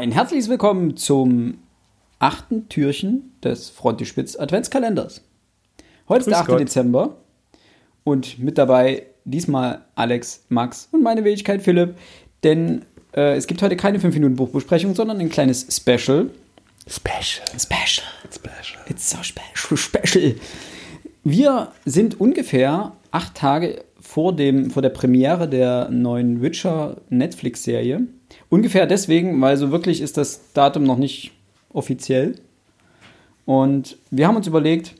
Ein herzliches Willkommen zum achten Türchen des Frontispitz Adventskalenders. Heute ist der 8. Gott. Dezember und mit dabei diesmal Alex, Max und meine Wenigkeit Philipp, denn äh, es gibt heute keine 5 Minuten Buchbesprechung, sondern ein kleines Special. Special. Special. Special. It's so special, special. Wir sind ungefähr acht Tage vor, dem, vor der Premiere der neuen Witcher Netflix-Serie. Ungefähr deswegen, weil so wirklich ist das Datum noch nicht offiziell. Und wir haben uns überlegt,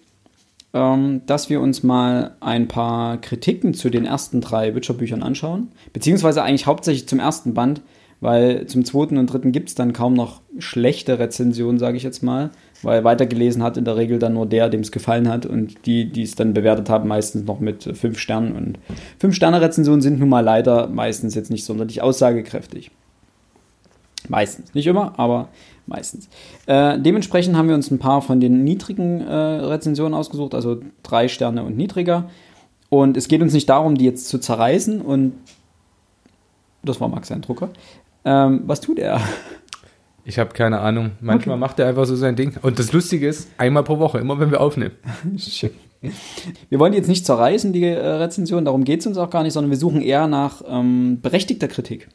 ähm, dass wir uns mal ein paar Kritiken zu den ersten drei Witcher-Büchern anschauen. Beziehungsweise eigentlich hauptsächlich zum ersten Band, weil zum zweiten und dritten gibt es dann kaum noch schlechte Rezensionen, sage ich jetzt mal. Weil weitergelesen hat in der Regel dann nur der, dem es gefallen hat. Und die, die es dann bewertet haben, meistens noch mit äh, fünf Sternen. Und fünf Sterne-Rezensionen sind nun mal leider meistens jetzt nicht sonderlich aussagekräftig. Meistens. Nicht immer, aber meistens. Äh, dementsprechend haben wir uns ein paar von den niedrigen äh, Rezensionen ausgesucht, also drei Sterne und niedriger. Und es geht uns nicht darum, die jetzt zu zerreißen. Und das war Max sein Drucker. Ähm, was tut er? Ich habe keine Ahnung. Manchmal macht er einfach so sein Ding. Und das Lustige ist, einmal pro Woche, immer wenn wir aufnehmen. Wir wollen die jetzt nicht zerreißen, die äh, Rezension, darum geht es uns auch gar nicht, sondern wir suchen eher nach ähm, berechtigter Kritik.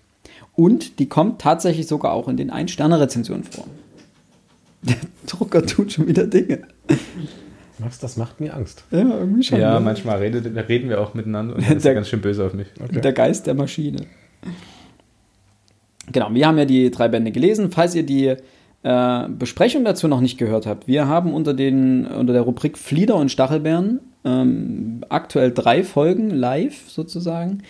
Und die kommt tatsächlich sogar auch in den Ein-Sterne-Rezensionen vor. Der Drucker tut schon wieder Dinge. Max, das macht mir Angst. Ja, irgendwie schon. Ja, ne? manchmal redet, reden wir auch miteinander und dann ist er Der- ganz schön böse auf mich. Der Geist der Maschine. Genau, wir haben ja die drei Bände gelesen. Falls ihr die äh, Besprechung dazu noch nicht gehört habt, wir haben unter, den, unter der Rubrik Flieder und Stachelbeeren ähm, aktuell drei Folgen live sozusagen,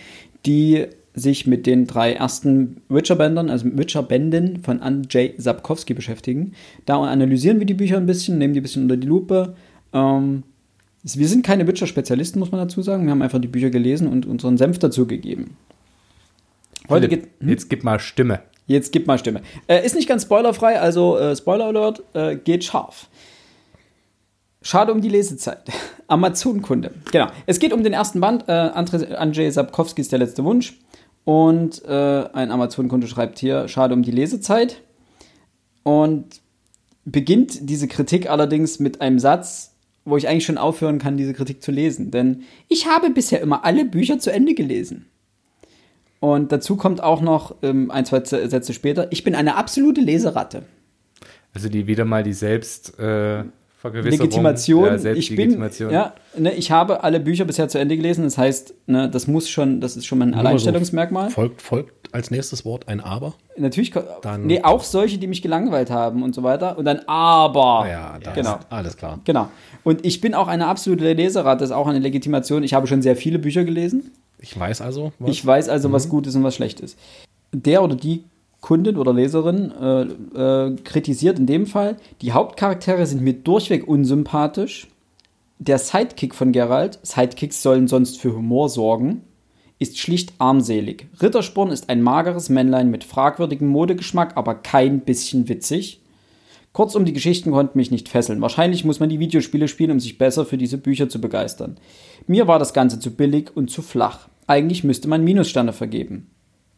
die sich mit den drei ersten Witcher-Bändern, also Witcher-Bänden von Andrzej Sapkowski beschäftigen. Da analysieren wir die Bücher ein bisschen, nehmen die ein bisschen unter die Lupe. Ähm, wir sind keine Witcher-Spezialisten, muss man dazu sagen. Wir haben einfach die Bücher gelesen und unseren Senf dazu gegeben. Heute Philipp, geht. Hm? Jetzt gib mal Stimme. Jetzt gib mal Stimme. Äh, ist nicht ganz spoilerfrei, also äh, Spoiler Alert, äh, geht scharf. Schade um die Lesezeit. Amazon-Kunde. Genau. Es geht um den ersten Band. Äh, Andrzej Sapkowski ist der letzte Wunsch. Und äh, ein Amazon-Kunde schreibt hier: Schade um die Lesezeit. Und beginnt diese Kritik allerdings mit einem Satz, wo ich eigentlich schon aufhören kann, diese Kritik zu lesen. Denn ich habe bisher immer alle Bücher zu Ende gelesen. Und dazu kommt auch noch ähm, ein, zwei Sätze später, ich bin eine absolute Leseratte. Also die wieder mal die Selbst äh. Legitimation, Ja, ich bin, ja, ne, ich habe alle Bücher bisher zu Ende gelesen, das heißt, ne, das muss schon, das ist schon mal ein Nur mal so, Alleinstellungsmerkmal. Folgt, folgt als nächstes Wort ein Aber. Natürlich, Dann- nee, auch solche, die mich gelangweilt haben und so weiter. Und dann aber. Ah Ja, da genau. ist alles klar. Genau. Und ich bin auch eine absolute Leseratte, das ist auch eine Legitimation. Ich habe schon sehr viele Bücher gelesen. Ich weiß also, was Ich weiß also, was gut ist und was schlecht ist. Der oder die Kundin oder Leserin äh, äh, kritisiert in dem Fall, die Hauptcharaktere sind mir durchweg unsympathisch. Der Sidekick von Geralt, Sidekicks sollen sonst für Humor sorgen, ist schlicht armselig. Rittersporn ist ein mageres Männlein mit fragwürdigem Modegeschmack, aber kein bisschen witzig. Kurzum, die Geschichten konnten mich nicht fesseln. Wahrscheinlich muss man die Videospiele spielen, um sich besser für diese Bücher zu begeistern. Mir war das Ganze zu billig und zu flach. Eigentlich müsste man Minussterne vergeben.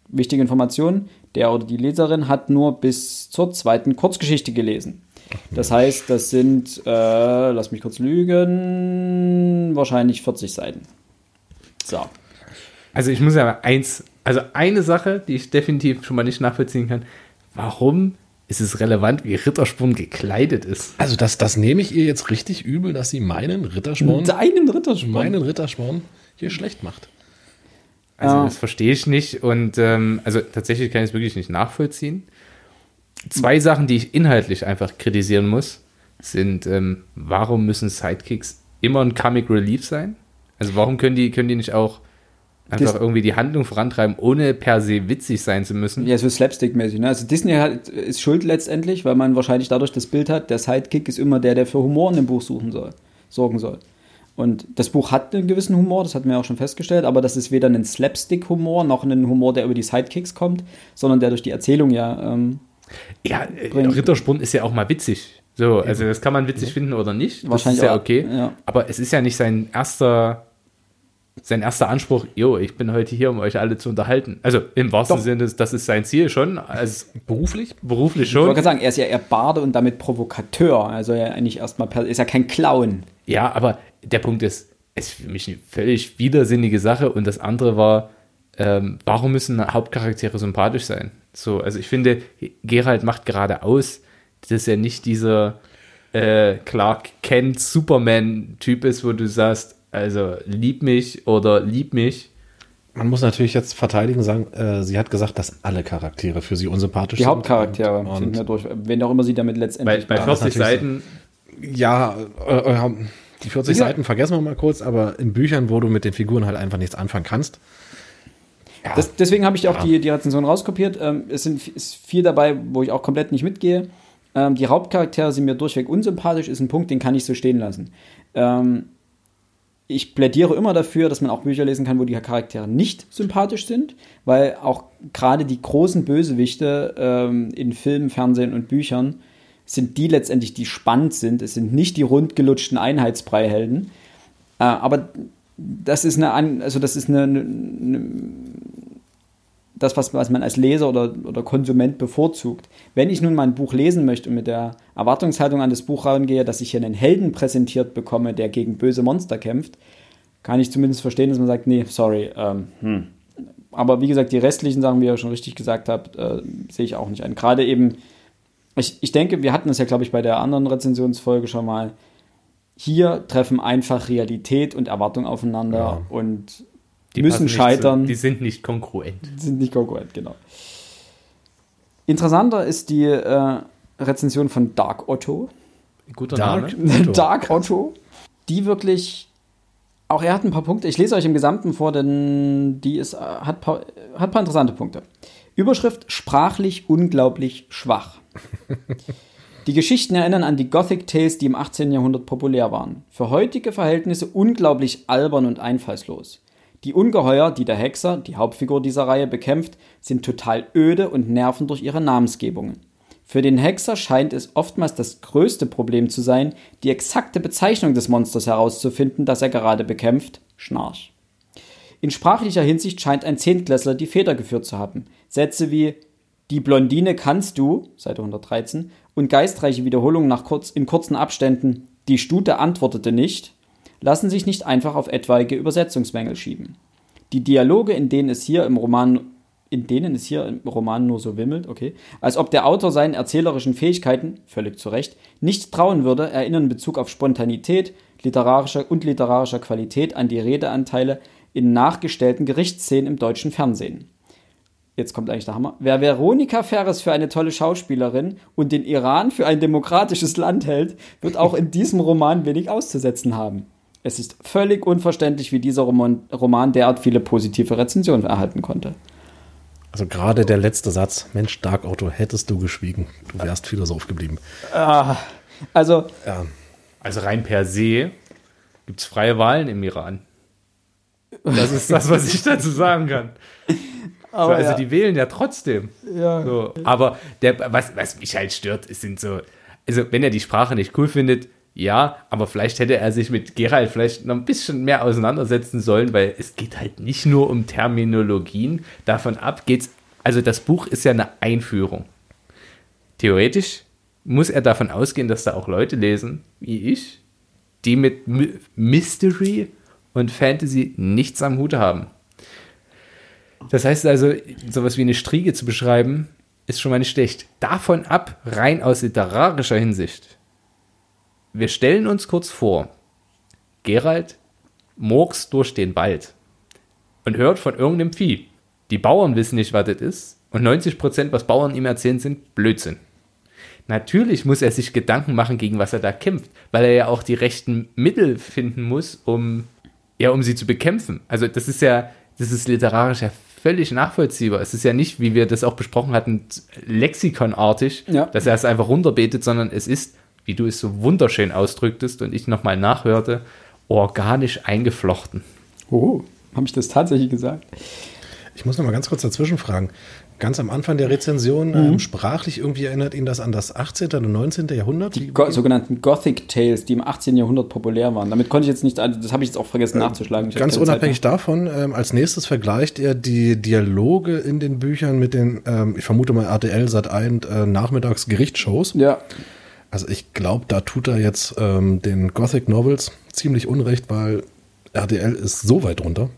Wichtige Information, der oder die Leserin hat nur bis zur zweiten Kurzgeschichte gelesen. Das heißt, das sind, äh, lass mich kurz lügen, wahrscheinlich 40 Seiten. So. Also ich muss ja eins, also eine Sache, die ich definitiv schon mal nicht nachvollziehen kann. Warum ist es relevant, wie Rittersporn gekleidet ist? Also das, das nehme ich ihr jetzt richtig übel, dass sie meinen Rittersporn, Deinen Rittersporn. meinen Rittersporn hier schlecht macht. Also Ja. das verstehe ich nicht und ähm, also tatsächlich kann ich es wirklich nicht nachvollziehen. Zwei Sachen, die ich inhaltlich einfach kritisieren muss, sind, ähm, warum müssen Sidekicks immer ein Comic Relief sein? Also warum können die, können die nicht auch einfach Das- irgendwie die Handlung vorantreiben, ohne per se witzig sein zu müssen? Ja, so Slapstick-mäßig. Ne? Also Disney hat, ist schuld letztendlich, weil man wahrscheinlich dadurch das Bild hat, der Sidekick ist immer der, der für Humor in dem Buch suchen soll, sorgen soll. Und das Buch hat einen gewissen Humor, das hatten wir auch schon festgestellt, aber das ist weder ein Slapstick-Humor noch ein Humor, der über die Sidekicks kommt, sondern der durch die Erzählung ja. Ähm, Ja, äh, Bringt- Rittersporn ist ja auch mal witzig. So, also das kann man witzig finden oder nicht. Das Wahrscheinlich ist ja auch, okay. ja. Aber es ist ja nicht sein erster, sein erster Anspruch, jo, ich bin heute hier, um euch alle zu unterhalten. Also im wahrsten Doch. Sinne, das ist sein Ziel schon, als Beruflich? beruflich Ich wollte schon. gerade sagen, er ist ja eher Barde und damit Provokateur. Also er eigentlich erstmal, ist ja kein Clown. Ja, aber der Punkt ist, es ist für mich eine völlig widersinnige Sache und das andere war, ähm, warum müssen Hauptcharaktere sympathisch sein? So, also ich finde, Geralt macht gerade aus, dass er nicht dieser äh, Clark Kent Superman-Typ ist, wo du sagst, also lieb mich oder lieb mich. Man muss natürlich jetzt verteidigen sagen, äh, sie hat gesagt, dass alle Charaktere für sie unsympathisch Die sind. Hauptcharaktere Und, sind und ja durch, wenn auch immer sie damit Bei, letztendlich. bei das 40 ist natürlich Seiten, ja, äh, äh, die 40 Ja. Seiten vergessen wir mal kurz, aber in Büchern, wo du mit den Figuren halt einfach nichts anfangen kannst. Ja, Das, deswegen habe ich auch Ja. die, die Rezension rauskopiert. Ähm, es sind, ist viel dabei, wo ich auch komplett nicht mitgehe. Ähm, die Hauptcharaktere sind mir durchweg unsympathisch, ist ein Punkt, den kann ich so stehen lassen. Ähm, ich plädiere immer dafür, dass man auch Bücher lesen kann, wo die Charaktere nicht sympathisch sind, weil auch gerade die großen Bösewichte ähm, in Filmen, Fernsehen und Büchern sind die letztendlich, die spannend sind. Es sind nicht die rundgelutschten Einheitsbreihelden. Äh, aber das ist eine, also das ist eine, eine das, was, was man als Leser oder, oder Konsument bevorzugt. Wenn ich nun mal ein Buch lesen möchte und mit der Erwartungshaltung an das Buch rangehe, dass ich hier einen Helden präsentiert bekomme, der gegen böse Monster kämpft, kann ich zumindest verstehen, dass man sagt, nee, sorry. Ähm, hm. Aber wie gesagt, die restlichen Sachen, wie ihr schon richtig gesagt habt, äh, sehe ich auch nicht ein. Gerade eben, ich, ich denke, wir hatten das ja, glaube ich, bei der anderen Rezensionsfolge schon mal. Hier treffen einfach Realität und Erwartung aufeinander Ja. und die müssen scheitern. Zu, die sind nicht konkurrent. sind nicht konkurrent, genau. Interessanter ist die äh, Rezension von Dark Otto. Guter Dark. Name. Otto. Dark Otto, die wirklich, auch er hat ein paar Punkte, ich lese euch im Gesamten vor, denn die ist, äh, hat, paar, hat ein paar interessante Punkte. Überschrift, sprachlich unglaublich schwach. Die Geschichten erinnern an die Gothic Tales, die im 18. Jahrhundert populär waren. Für heutige Verhältnisse unglaublich albern und einfallslos. Die Ungeheuer, die der Hexer, die Hauptfigur dieser Reihe, bekämpft, sind total öde und nerven durch ihre Namensgebungen. Für den Hexer scheint es oftmals das größte Problem zu sein, die exakte Bezeichnung des Monsters herauszufinden, das er gerade bekämpft, Schnarch. In sprachlicher Hinsicht scheint ein Zehntklässler die Feder geführt zu haben. Sätze wie Die Blondine kannst du, Seite 113, und geistreiche Wiederholungen nach kurz, in kurzen Abständen Die Stute antwortete nicht, lassen sich nicht einfach auf etwaige Übersetzungsmängel schieben. Die Dialoge, in denen es hier im Roman in denen es hier im Roman nur so wimmelt, okay, als ob der Autor seinen erzählerischen Fähigkeiten, völlig zu Recht, nicht trauen würde, erinnern in Bezug auf Spontanität literarischer und literarischer Qualität an die Redeanteile in nachgestellten Gerichtsszenen im deutschen Fernsehen. Jetzt kommt eigentlich der Hammer. Wer Veronika Ferres für eine tolle Schauspielerin und den Iran für ein demokratisches Land hält, wird auch in diesem Roman wenig auszusetzen haben. Es ist völlig unverständlich, wie dieser Roman, Roman derart viele positive Rezensionen erhalten konnte. Also gerade der letzte Satz, Mensch, Dark Otto, hättest du geschwiegen, du wärst Philosoph geblieben. Also, Ja. Also rein per se gibt es freie Wahlen im Iran. Das ist das, was ich dazu sagen kann. so, also ja. die wählen ja trotzdem. Ja. So, aber der, was, was mich halt stört, ist sind so, also wenn er die Sprache nicht cool findet, ja, aber vielleicht hätte er sich mit Geralt vielleicht noch ein bisschen mehr auseinandersetzen sollen, weil es geht halt nicht nur um Terminologien. Davon ab geht's, also das Buch ist ja eine Einführung. Theoretisch muss er davon ausgehen, dass da auch Leute lesen, wie ich, die mit My Mystery und Fantasy nichts am Hut haben. Das heißt also, sowas wie eine Striege zu beschreiben, ist schon mal nicht schlecht. Davon ab, rein aus literarischer Hinsicht. Wir stellen uns kurz vor, Gerald murks durch den Wald und hört von irgendeinem Vieh. Die Bauern wissen nicht, was das ist und 90%, was Bauern ihm erzählen, sind Blödsinn. Natürlich muss er sich Gedanken machen, gegen was er da kämpft, weil er ja auch die rechten Mittel finden muss, um, ja, um sie zu bekämpfen. Also das ist ja, das ist literarisch ja völlig nachvollziehbar. Es ist ja nicht, wie wir das auch besprochen hatten, lexikonartig, Ja. dass er es einfach runterbetet, sondern es ist, wie du es so wunderschön ausdrücktest und ich nochmal nachhörte, organisch eingeflochten. oh, habe ich das tatsächlich gesagt? Ich muss noch mal ganz kurz dazwischen fragen. Ganz am Anfang der Rezension, ähm, sprachlich irgendwie erinnert ihn das an das 18. und 19. Jahrhundert? Die Go sogenannten Gothic Tales, die im 18. Jahrhundert populär waren. Damit konnte ich jetzt nicht, also das habe ich jetzt auch vergessen nachzuschlagen. Ich Ganz unabhängig davon, ähm, als nächstes vergleicht er die Dialoge in den Büchern mit den, ähm, ich vermute mal RTL Sat 1 äh, Nachmittags-Gerichtsshows. mehr. Ja, Also ich glaube, da tut er jetzt ähm, den Gothic Novels ziemlich unrecht, weil RTL ist so weit runter.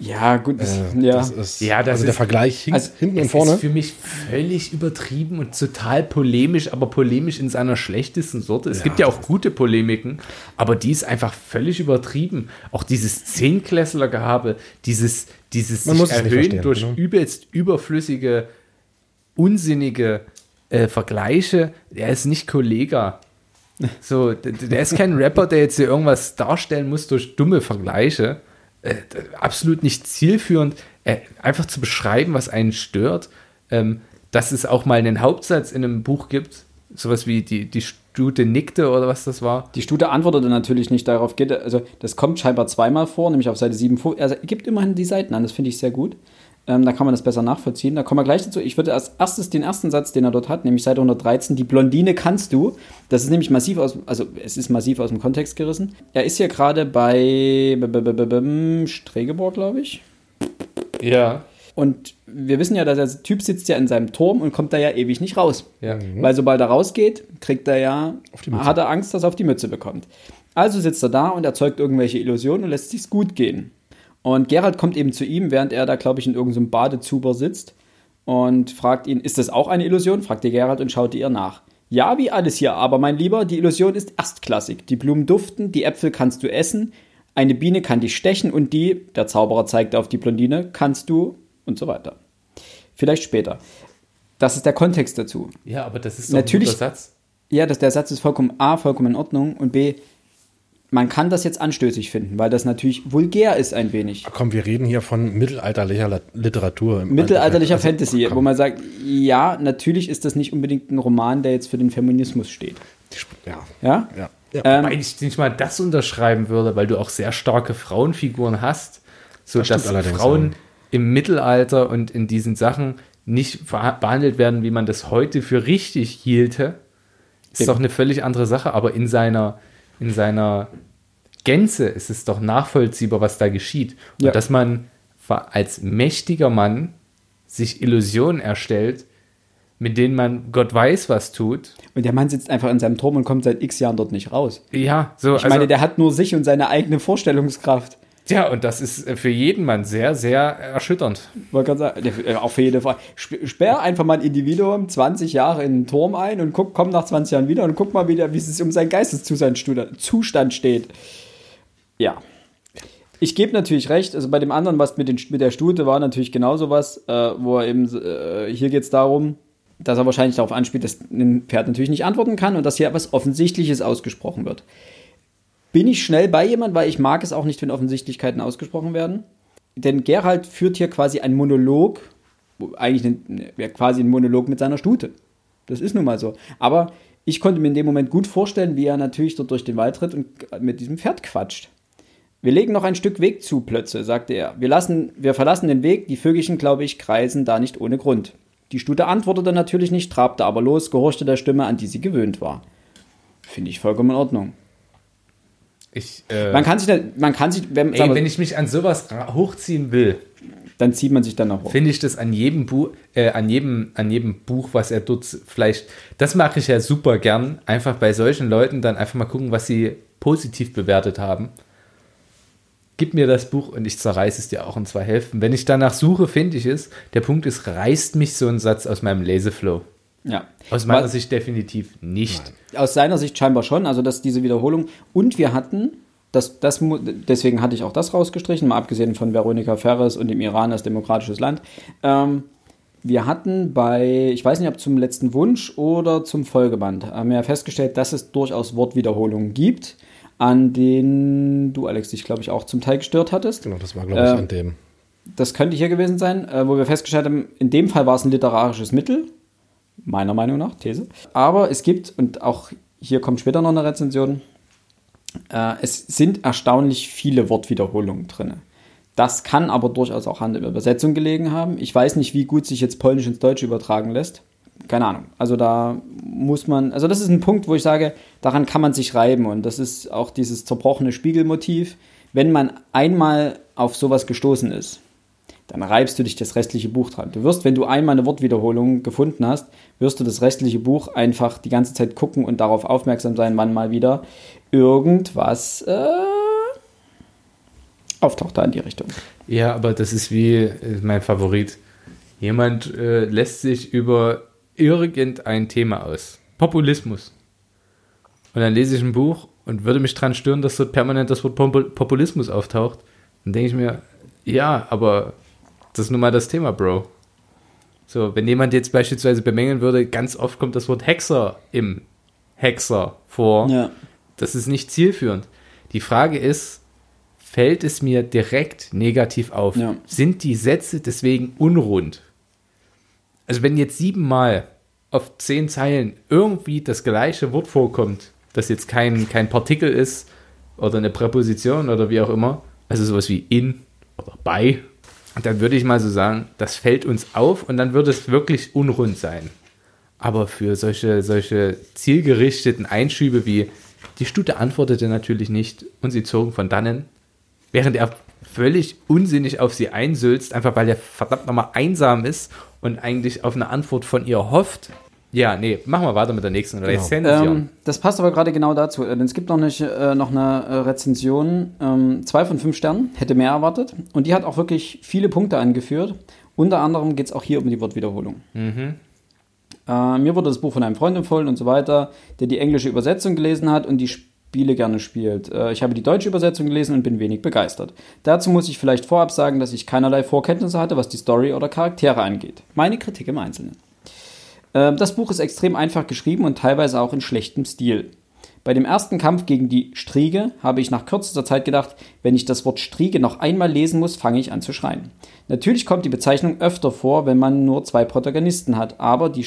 ja, gut. Das, Äh, ja. Das ist, Ja, das also der ist- Vergleich hinten, also hinten und vorne. ist für mich völlig übertrieben und total polemisch, aber polemisch in seiner schlechtesten Sorte. Es gibt ja auch gute Polemiken, aber die ist einfach völlig übertrieben. Auch dieses Zehnklässler-Gehabe, dieses, dieses Man sich Erhöhen durch ne? übelst überflüssige, unsinnige äh, Vergleiche, der ist nicht Kollega. So, der, der ist kein Rapper, der jetzt hier irgendwas darstellen muss durch dumme Vergleiche. Äh, absolut nicht zielführend, äh, einfach zu beschreiben, was einen stört. Ähm, dass es auch mal einen Hauptsatz in einem Buch gibt, sowas wie die, die Stute nickte oder was das war. Die Stute antwortete natürlich nicht darauf. Geht, also das kommt scheinbar zweimal vor, nämlich auf Seite 7. vor- Also er gibt immerhin die Seiten an, das finde ich sehr gut. Ähm, da kann man das besser nachvollziehen. Da kommen wir gleich dazu. Ich würde als erstes den ersten Satz, den er dort hat, nämlich Seite 113, die Blondine kannst du. Das ist nämlich massiv aus, also es ist massiv aus dem Kontext gerissen. Er ist hier gerade bei Stregeborg, glaube ich. Ja. Und wir wissen ja, dass der Typ sitzt ja in seinem Turm und kommt da ja ewig nicht raus. Ja. Weil sobald er rausgeht, kriegt er ja, hat er Angst, dass er auf die Mütze bekommt. Also sitzt er da und erzeugt irgendwelche Illusionen und lässt sich's gut gehen. Und Gerald kommt eben zu ihm, während er da, glaube ich, in irgendeinem Badezuber sitzt und fragt ihn, ist das auch eine Illusion? fragte Gerald und schaute ihr nach. Ja, wie alles hier, aber mein Lieber, die Illusion ist erstklassig. Die Blumen duften, die Äpfel kannst du essen, eine Biene kann dich stechen und die, der Zauberer zeigte auf die Blondine, kannst du und so weiter. Vielleicht später. Das ist der Kontext dazu. Ja, aber das ist doch Natürlich- ein guter Satz. Ja, das, der Satz ist vollkommen A, vollkommen in Ordnung und B, man kann das jetzt anstößig finden, weil das natürlich vulgär ist ein wenig. Komm, wir reden hier von mittelalterlicher La- Literatur. im Mittelalterlicher. Also, Fantasy, komm, wo man sagt, ja, natürlich ist das nicht unbedingt ein Roman, der jetzt für den Feminismus steht. Ja. Ja? Ja. ja. Ähm, Weil ich nicht mal das unterschreiben würde, weil du auch sehr starke Frauenfiguren hast, so Das dass Frauen ja. im Mittelalter und in diesen Sachen nicht behandelt werden, wie man das heute für richtig hielte, ist Eben. doch eine völlig andere Sache. Aber in seiner, in seiner Gänze ist es doch nachvollziehbar, was da geschieht. Und Ja. dass man als mächtiger Mann sich Illusionen erstellt, mit denen man Gott weiß, was tut. Und der Mann sitzt einfach in seinem Turm und kommt seit x Jahren dort nicht raus. Ja, so. Ich meine, der hat nur sich und seine eigene Vorstellungskraft. Ja, und das ist äh, für jeden Mann sehr, sehr erschütternd. Wollte gerade sagen, äh, auch für jede Frau. Sp- Sperr einfach mal ein Individuum 20 Jahre in einen Turm ein und guck, komm nach 20 Jahren wieder und guck mal wieder, wie es um seinen Geisteszustand steht. Ja. Ich gebe natürlich recht, also bei dem anderen, was mit, den, mit der Stute war, natürlich genauso was, äh, wo er eben, äh, hier geht es darum, dass er wahrscheinlich darauf anspielt, dass ein Pferd natürlich nicht antworten kann und dass hier etwas Offensichtliches ausgesprochen wird. Bin ich schnell bei jemand, weil ich mag es auch nicht, wenn Offensichtlichkeiten ausgesprochen werden. Denn Gerald führt hier quasi einen Monolog, eigentlich ein, ja, quasi ein Monolog mit seiner Stute. Das ist nun mal so. Aber ich konnte mir in dem Moment gut vorstellen, wie er natürlich dort durch den Wald tritt und mit diesem Pferd quatscht. Wir legen noch ein Stück Weg zu, Plötze, sagte er. Wir, lassen, wir verlassen den Weg, die Vögelchen, glaube ich, kreisen da nicht ohne Grund. Die Stute antwortete natürlich nicht, trabte aber los, gehorchte der Stimme, an die sie gewöhnt war. Finde ich vollkommen in Ordnung. Ich, äh, Man kann sich, da, man kann sich, wenn, ey, wir- wenn ich mich an sowas hochziehen will, dann zieht man sich dann noch hoch. finde ich das an jedem Buch, äh, an jedem, an jedem Buch, was er dort vielleicht, das mache ich ja super gern, einfach bei solchen Leuten dann einfach mal gucken, was sie positiv bewertet haben. Gib mir das Buch und ich zerreiße es dir auch in zwei Hälften. Wenn ich danach suche, finde ich es. Der Punkt ist, reißt mich so ein Satz aus meinem Leseflow. Ja. Aus meiner Sicht definitiv nicht. Aus seiner Sicht scheinbar schon, also dass diese Wiederholung. Und wir hatten, das, das, deswegen hatte ich auch das rausgestrichen, mal abgesehen von Veronika Ferres und dem Iran als demokratisches Land. Ähm, wir hatten bei, ich weiß nicht, ob zum letzten Wunsch oder zum Folgeband, haben wir festgestellt, dass es durchaus Wortwiederholungen gibt, an denen du, Alex, dich, glaube ich, auch zum Teil gestört hattest. Genau, das war, glaube ich, Ähm, an dem. Das könnte hier gewesen sein, äh, wo wir festgestellt haben, in dem Fall war es ein literarisches Mittel, meiner Meinung nach, These. Aber es gibt, und auch hier kommt später noch eine Rezension, äh, es sind erstaunlich viele Wortwiederholungen drin. Das kann aber durchaus auch an der Übersetzung gelegen haben. Ich weiß nicht, wie gut sich jetzt Polnisch ins Deutsche übertragen lässt. Keine Ahnung. Also da muss man, also das ist ein Punkt, wo ich sage, daran kann man sich reiben. Und das ist auch dieses zerbrochene Spiegelmotiv. Wenn man einmal auf sowas gestoßen ist, dann reibst du dich das restliche Buch dran. Du wirst, wenn du einmal eine Wortwiederholung gefunden hast, wirst du das restliche Buch einfach die ganze Zeit gucken und darauf aufmerksam sein, wann mal wieder irgendwas äh, auftaucht da in die Richtung. Ja, aber das ist wie äh, mein Favorit. Jemand äh, lässt sich über irgendein Thema aus. Populismus. Und dann lese ich ein Buch und würde mich dran stören, dass dort permanent das Wort Populismus auftaucht. Dann denke ich mir, ja, aber das ist nun mal das Thema, Bro. So, wenn jemand jetzt beispielsweise bemängeln würde, ganz oft kommt das Wort Hexer im Hexer vor. Ja. Das ist nicht zielführend. Die Frage ist, fällt es mir direkt negativ auf? Ja. Sind die Sätze deswegen unrund? Also wenn jetzt siebenmal auf zehn Zeilen irgendwie das gleiche Wort vorkommt, das jetzt kein, kein Partikel ist oder eine Präposition oder wie auch immer, also sowas wie in oder bei, dann würde ich mal so sagen, das fällt uns auf und dann würde es wirklich unrund sein. Aber für solche, solche zielgerichteten Einschübe wie die Stute antwortete natürlich nicht und sie zogen von dannen, während er völlig unsinnig auf sie einsülzt, einfach weil er verdammt nochmal einsam ist und eigentlich auf eine Antwort von ihr hofft. Ja, nee, machen wir weiter mit der nächsten genau. Rezension. Ähm, das passt aber gerade genau dazu, denn es gibt noch, nicht, äh, noch eine äh, Rezension, ähm, zwei von fünf Sternen, hätte mehr erwartet. Und die hat auch wirklich viele Punkte angeführt. Unter anderem geht es auch hier um die Wortwiederholung. Mhm. Äh, mir wurde das Buch von einem Freund empfohlen und so weiter, der die englische Übersetzung gelesen hat und die Spiele gerne spielt. Äh, ich habe die deutsche Übersetzung gelesen und bin wenig begeistert. Dazu muss ich vielleicht vorab sagen, dass ich keinerlei Vorkenntnisse hatte, was die Story oder Charaktere angeht. Meine Kritik im Einzelnen. Äh, das Buch ist extrem einfach geschrieben und teilweise auch in schlechtem Stil. Bei dem ersten Kampf gegen die Striege habe ich nach kürzester Zeit gedacht, wenn ich das Wort Striege noch einmal lesen muss, fange ich an zu schreien. Natürlich kommt die Bezeichnung öfter vor, wenn man nur zwei Protagonisten hat, aber die,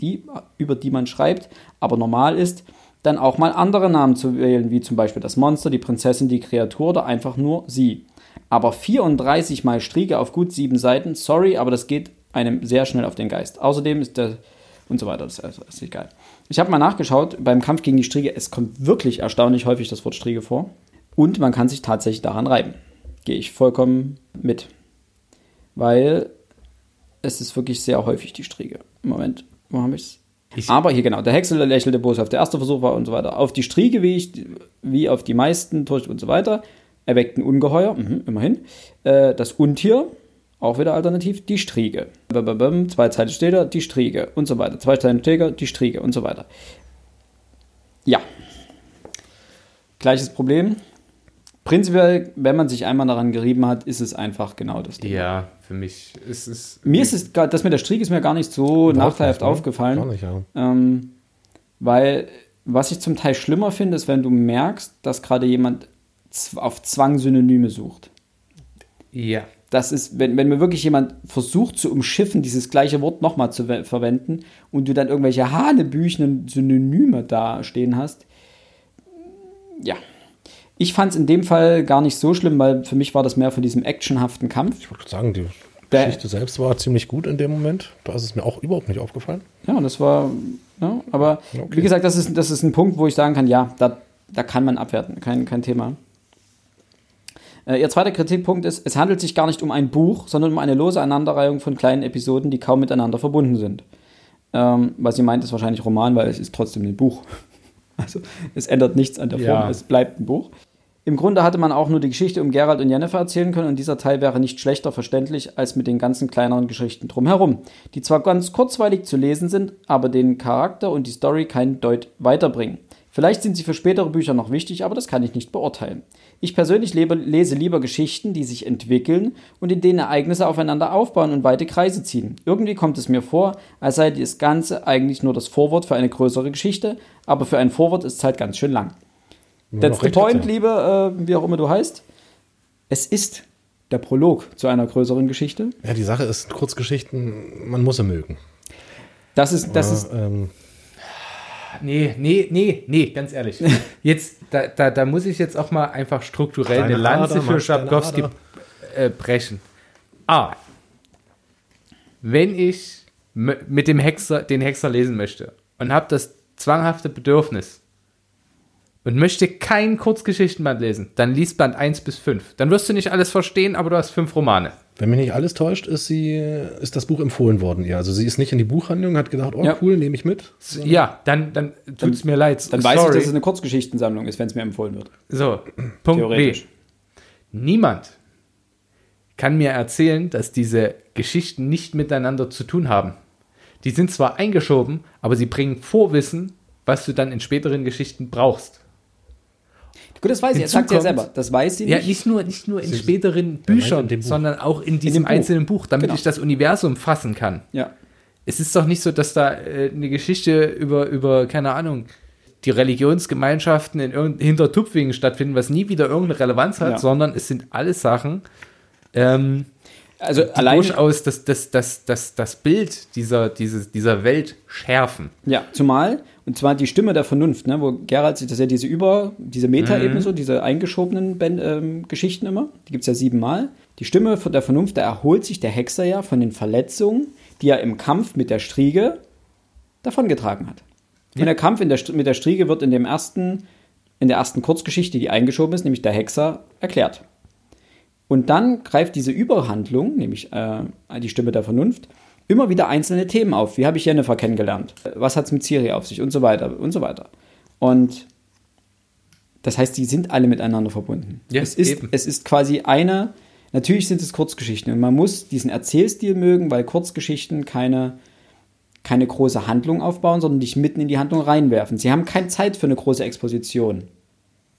die über die man schreibt, aber normal ist, dann auch mal andere Namen zu wählen, wie zum Beispiel das Monster, die Prinzessin, die Kreatur oder einfach nur sie. Aber 34 mal Striege auf gut sieben Seiten, sorry, aber das geht einem sehr schnell auf den Geist. Außerdem ist der und so weiter, das ist egal. Ich habe mal nachgeschaut, beim Kampf gegen die Striege, es kommt wirklich erstaunlich häufig das Wort Striege vor. Und man kann sich tatsächlich daran reiben. Gehe ich vollkommen mit. Weil es ist wirklich sehr häufig die Striege. Moment, wo habe ich es? Ich Aber hier genau, der Häcksel lächelte boshaft. Der erste Versuch war und so weiter. Auf die Striege, wie, ich, wie auf die meisten Turcht und so weiter, erweckten Ungeheuer, mh, immerhin. Äh, das Untier, auch wieder alternativ, die Striege. Zwei Zeilen später, die Striege und so weiter. Zwei Zeilen später, die Striege und so weiter. Ja. Gleiches Problem. Prinzipiell, wenn man sich einmal daran gerieben hat, ist es einfach genau das Ding. Ja, für mich ist es. Mir ist es, das mit der Strieg ist mir gar nicht so nachteilhaft ne? aufgefallen. Gar nicht, ja. Ähm, weil, was ich zum Teil schlimmer finde, ist, wenn du merkst, dass gerade jemand auf Zwang Synonyme sucht. Ja. Das ist, wenn, wenn mir wirklich jemand versucht zu umschiffen, dieses gleiche Wort nochmal zu verwenden und du dann irgendwelche hanebüchenen Synonyme da stehen hast. Ja, ich fand es in dem Fall gar nicht so schlimm, weil für mich war das mehr von diesem actionhaften Kampf. Ich wollte sagen, die der, Geschichte selbst war ziemlich gut in dem Moment. Da ist es mir auch überhaupt nicht aufgefallen. Ja, das war, ja, aber okay. wie gesagt, das ist, das ist ein Punkt, wo ich sagen kann, ja, da, da kann man abwerten, kein, kein Thema. Äh, ihr zweiter Kritikpunkt ist, es handelt sich gar nicht um ein Buch, sondern um eine lose Aneinanderreihung von kleinen Episoden, die kaum miteinander verbunden sind. Ähm, was sie meint, ist wahrscheinlich Roman, weil es ist trotzdem ein Buch. Also es ändert nichts an der Form, ja. es bleibt ein Buch. Im Grunde hatte man auch nur die Geschichte um Gerald und Jennifer erzählen können und dieser Teil wäre nicht schlechter verständlich als mit den ganzen kleineren Geschichten drumherum, die zwar ganz kurzweilig zu lesen sind, aber den Charakter und die Story keinen Deut weiterbringen. Vielleicht sind sie für spätere Bücher noch wichtig, aber das kann ich nicht beurteilen. Ich persönlich lebe, lese lieber Geschichten, die sich entwickeln und in denen Ereignisse aufeinander aufbauen und weite Kreise ziehen. Irgendwie kommt es mir vor, als sei das Ganze eigentlich nur das Vorwort für eine größere Geschichte, aber für ein Vorwort ist es halt ganz schön lang. That's the point, liebe, äh, wie auch immer du heißt. Es ist der Prolog zu einer größeren Geschichte. Ja, die Sache ist, Kurzgeschichten, man muss sie mögen. Das ist, das ja, ist, ähm, nee, nee, nee, nee, ganz ehrlich. Jetzt, da, da, da muss ich jetzt auch mal einfach strukturell deine eine Lanze Ader, für Schabkowski. äh, brechen. A. Wenn ich mit dem Hexer, den Hexer lesen möchte und habe das zwanghafte Bedürfnis und möchte kein Kurzgeschichtenband lesen, dann liest Band 1 bis 5. Dann wirst du nicht alles verstehen, aber du hast fünf Romane. Wenn mich nicht alles täuscht, ist sie, ist das Buch empfohlen worden ihr. Also sie ist nicht in die Buchhandlung, hat gedacht, oh Ja. cool, nehme ich mit. Ja, dann, dann tut es mir leid. Dann weiß ich, Sorry. dass es eine Kurzgeschichtensammlung ist, wenn es mir empfohlen wird. So, Punkt B. Theoretisch. Niemand kann mir erzählen, dass diese Geschichten nicht miteinander zu tun haben. Die sind zwar eingeschoben, aber sie bringen Vorwissen, was du dann in späteren Geschichten brauchst. Gut, das weiß sie. Er sagt ja kommt- selber. Das weiß sie Ja, nicht. nicht nur, nicht nur in Sie- späteren Büchern, in sondern auch in diesem Buch. einzelnen Buch, damit Genau. ich das Universum fassen kann. Ja. Es ist doch nicht so, dass da äh, eine Geschichte über, über, keine Ahnung, die Religionsgemeinschaften in hinter Tupfingen stattfinden, was nie wieder irgendeine Relevanz hat, Ja. sondern es sind alles Sachen, ähm, Also allein, durchaus das, das, das, das, das Bild dieser, dieses, dieser Welt schärfen. ja, zumal, und zwar die Stimme der Vernunft, ne, wo Gerald sich, das ist ja diese Über, diese Metaebene so, diese eingeschobenen ben, ähm, Geschichten immer, die gibt es ja siebenmal. Die Stimme von der Vernunft, da erholt sich der Hexer ja von den Verletzungen, die er im Kampf mit der Striege davongetragen hat. Und der Kampf der, mit der Striege wird in dem ersten, in der ersten Kurzgeschichte, die eingeschoben ist, nämlich der Hexer, erklärt. Und dann greift diese Überhandlung, nämlich äh, die Stimme der Vernunft, immer wieder einzelne Themen auf. Wie habe ich Jennifer kennengelernt? Was hat es mit Ciri auf sich? Und so weiter und so weiter. Und das heißt, die sind alle miteinander verbunden. Ja, es, ist, eben. es ist quasi eine, natürlich sind es Kurzgeschichten und man muss diesen Erzählstil mögen, weil Kurzgeschichten keine, keine große Handlung aufbauen, sondern dich mitten in die Handlung reinwerfen. Sie haben keine Zeit für eine große Exposition.